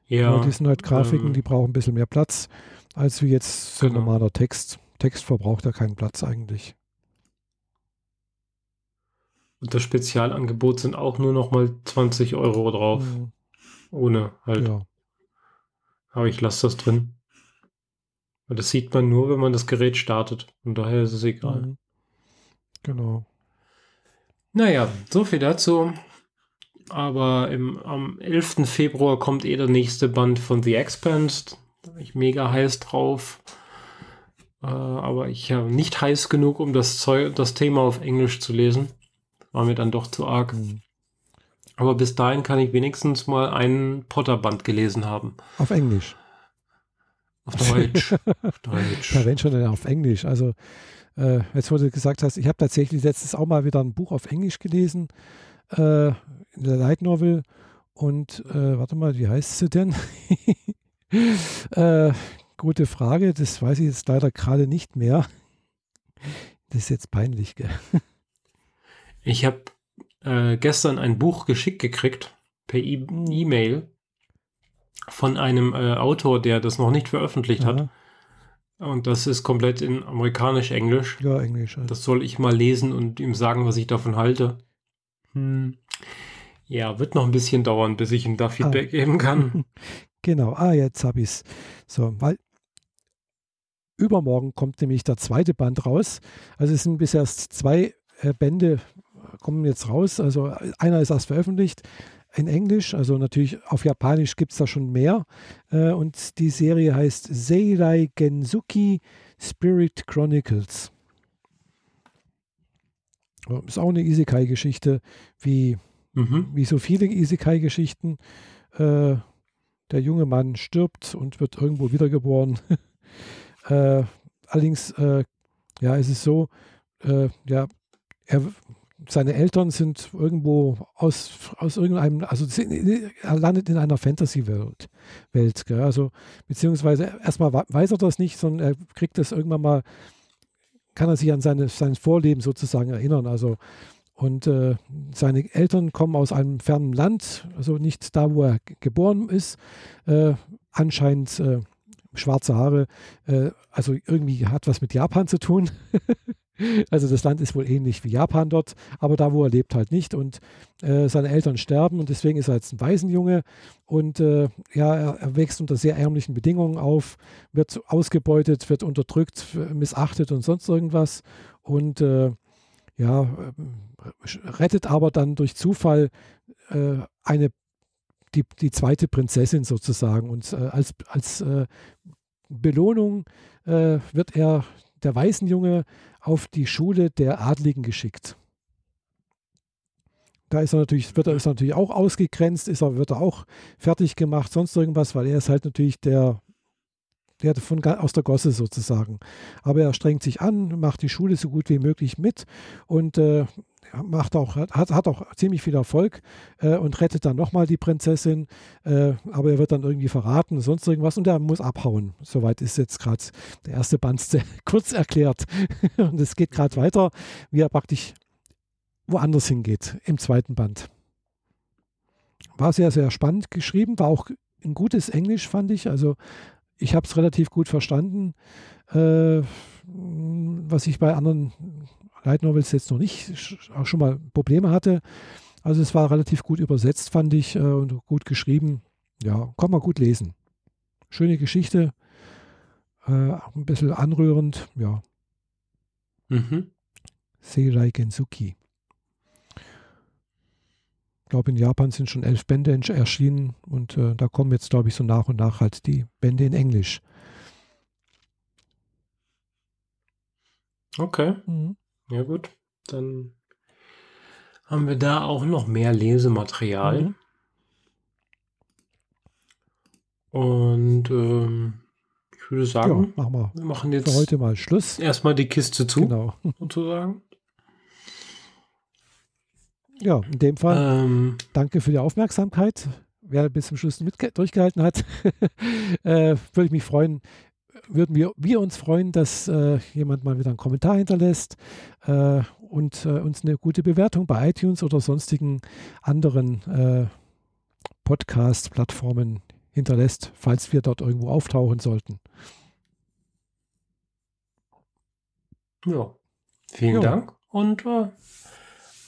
Ja, Weil die sind halt Grafiken, ähm, die brauchen ein bisschen mehr Platz, als wie jetzt so Genau. normaler Text. Text verbraucht ja keinen Platz eigentlich. und das Spezialangebot sind auch nur noch mal 20 Euro drauf. Hm, Ohne halt. Ja. Aber ich lasse das drin. Das sieht man nur, wenn man das Gerät startet. Und daher ist es egal. Mhm. Genau. Naja, so viel dazu. Aber im, am 11. Februar kommt eh der nächste Band von The Expanse. Da bin ich mega heiß drauf. Äh, aber ich habe nicht heiß genug, um das, Zeug, das Thema auf Englisch zu lesen. War mir dann doch zu arg. Hm. Aber bis dahin kann ich wenigstens mal einen Potter-Band gelesen haben. Auf Englisch. Auf Deutsch. (laughs) auf Deutsch. Ja, wenn schon dann auf Englisch. Also, äh, jetzt wo du gesagt hast, ich habe tatsächlich letztes auch mal wieder ein Buch auf Englisch gelesen, äh, in der Light Novel. Und äh, warte mal, wie heißt sie denn? (laughs) (laughs) äh, gute Frage, das weiß ich jetzt leider gerade nicht mehr. Das ist jetzt peinlich, gell? (laughs) Ich habe äh, gestern ein Buch geschickt gekriegt per E- E-Mail von einem äh, Autor, der das noch nicht veröffentlicht hat. Aha. Und das ist komplett in amerikanisch-englisch. Ja, Englisch. Also. Das soll ich mal lesen und ihm sagen, was ich davon halte. Hm. Ja, wird noch ein bisschen dauern, bis ich ihm da Feedback geben kann. (laughs) Genau, ah, jetzt habe ich es. So, weil übermorgen kommt nämlich der zweite Band raus. Also es sind bis erst zwei äh, Bände äh, kommen jetzt raus. Also äh, einer ist erst veröffentlicht in Englisch, also natürlich auf Japanisch gibt es da schon mehr. Äh, und die Serie heißt Seirai Gensuki Spirit Chronicles. Ist auch eine Isekai-Geschichte, wie Mhm. wie so viele Isekai-Geschichten. Äh, der junge Mann stirbt und wird irgendwo wiedergeboren. (laughs) äh, allerdings, äh, ja, es ist so, äh, ja, er, seine Eltern sind irgendwo aus, aus irgendeinem, also er landet in einer Fantasy-Welt, Welt, also beziehungsweise erstmal weiß er das nicht, sondern er kriegt das irgendwann mal, kann er sich an seine, sein Vorleben sozusagen erinnern, also und äh, seine Eltern kommen aus einem fernen Land, also nicht da, wo er geboren ist. Äh, anscheinend äh, schwarze Haare, äh, also irgendwie hat was mit Japan zu tun. (laughs) also das Land ist wohl ähnlich wie Japan dort, aber da, wo er lebt, halt nicht. Und äh, seine Eltern sterben und deswegen ist er jetzt ein Waisenjunge. Und äh, ja, er, er wächst unter sehr ärmlichen Bedingungen auf, wird ausgebeutet, wird unterdrückt, missachtet und sonst irgendwas. Und äh, ja, ähm, rettet aber dann durch Zufall äh, eine, die, die zweite Prinzessin sozusagen. Und äh, als, als äh, Belohnung äh, wird er, der Waisenjunge, auf die Schule der Adligen geschickt. da ist er natürlich, wird er, ist er natürlich auch ausgegrenzt, ist er, wird er auch fertig gemacht, sonst irgendwas, weil er ist halt natürlich der, der von, aus der Gosse sozusagen. Aber er strengt sich an, macht die Schule so gut wie möglich mit und äh, macht auch, hat, hat auch ziemlich viel Erfolg äh, und rettet dann nochmal die Prinzessin. Äh, aber er wird dann irgendwie verraten, sonst irgendwas und er muss abhauen. Soweit ist jetzt gerade der erste Band (laughs) kurz erklärt. (laughs) und es geht gerade weiter, wie er praktisch woanders hingeht im zweiten Band. War sehr, sehr spannend geschrieben, war auch ein gutes Englisch, fand ich. Also ich habe es relativ gut verstanden, äh, was ich bei anderen Light Novels jetzt noch nicht, auch schon mal Probleme hatte. Also es war relativ gut übersetzt, fand ich, äh, und gut geschrieben. Ja, kann man gut lesen. Schöne Geschichte, äh, ein bisschen anrührend, ja. Mhm. Seirai Gensuki glaube, in Japan sind schon elf Bände erschienen und äh, da kommen jetzt, glaube ich, so nach und nach halt die Bände in Englisch. Okay. Mhm. Ja, gut. Dann haben wir da auch noch mehr Lesematerial. Mhm. Und ähm, ich würde sagen, ja, machen wir, wir machen jetzt für heute mal Schluss. Erstmal die Kiste zu, genau. sozusagen. Ja, in dem Fall ähm, danke für die Aufmerksamkeit. Wer bis zum Schluss mit durchgehalten hat, (laughs) äh, würde ich mich freuen, würden wir, wir uns freuen, dass äh, jemand mal wieder einen Kommentar hinterlässt äh, und äh, uns eine gute Bewertung bei iTunes oder sonstigen anderen äh, Podcast-Plattformen hinterlässt, falls wir dort irgendwo auftauchen sollten. Ja, vielen ja. Dank und äh,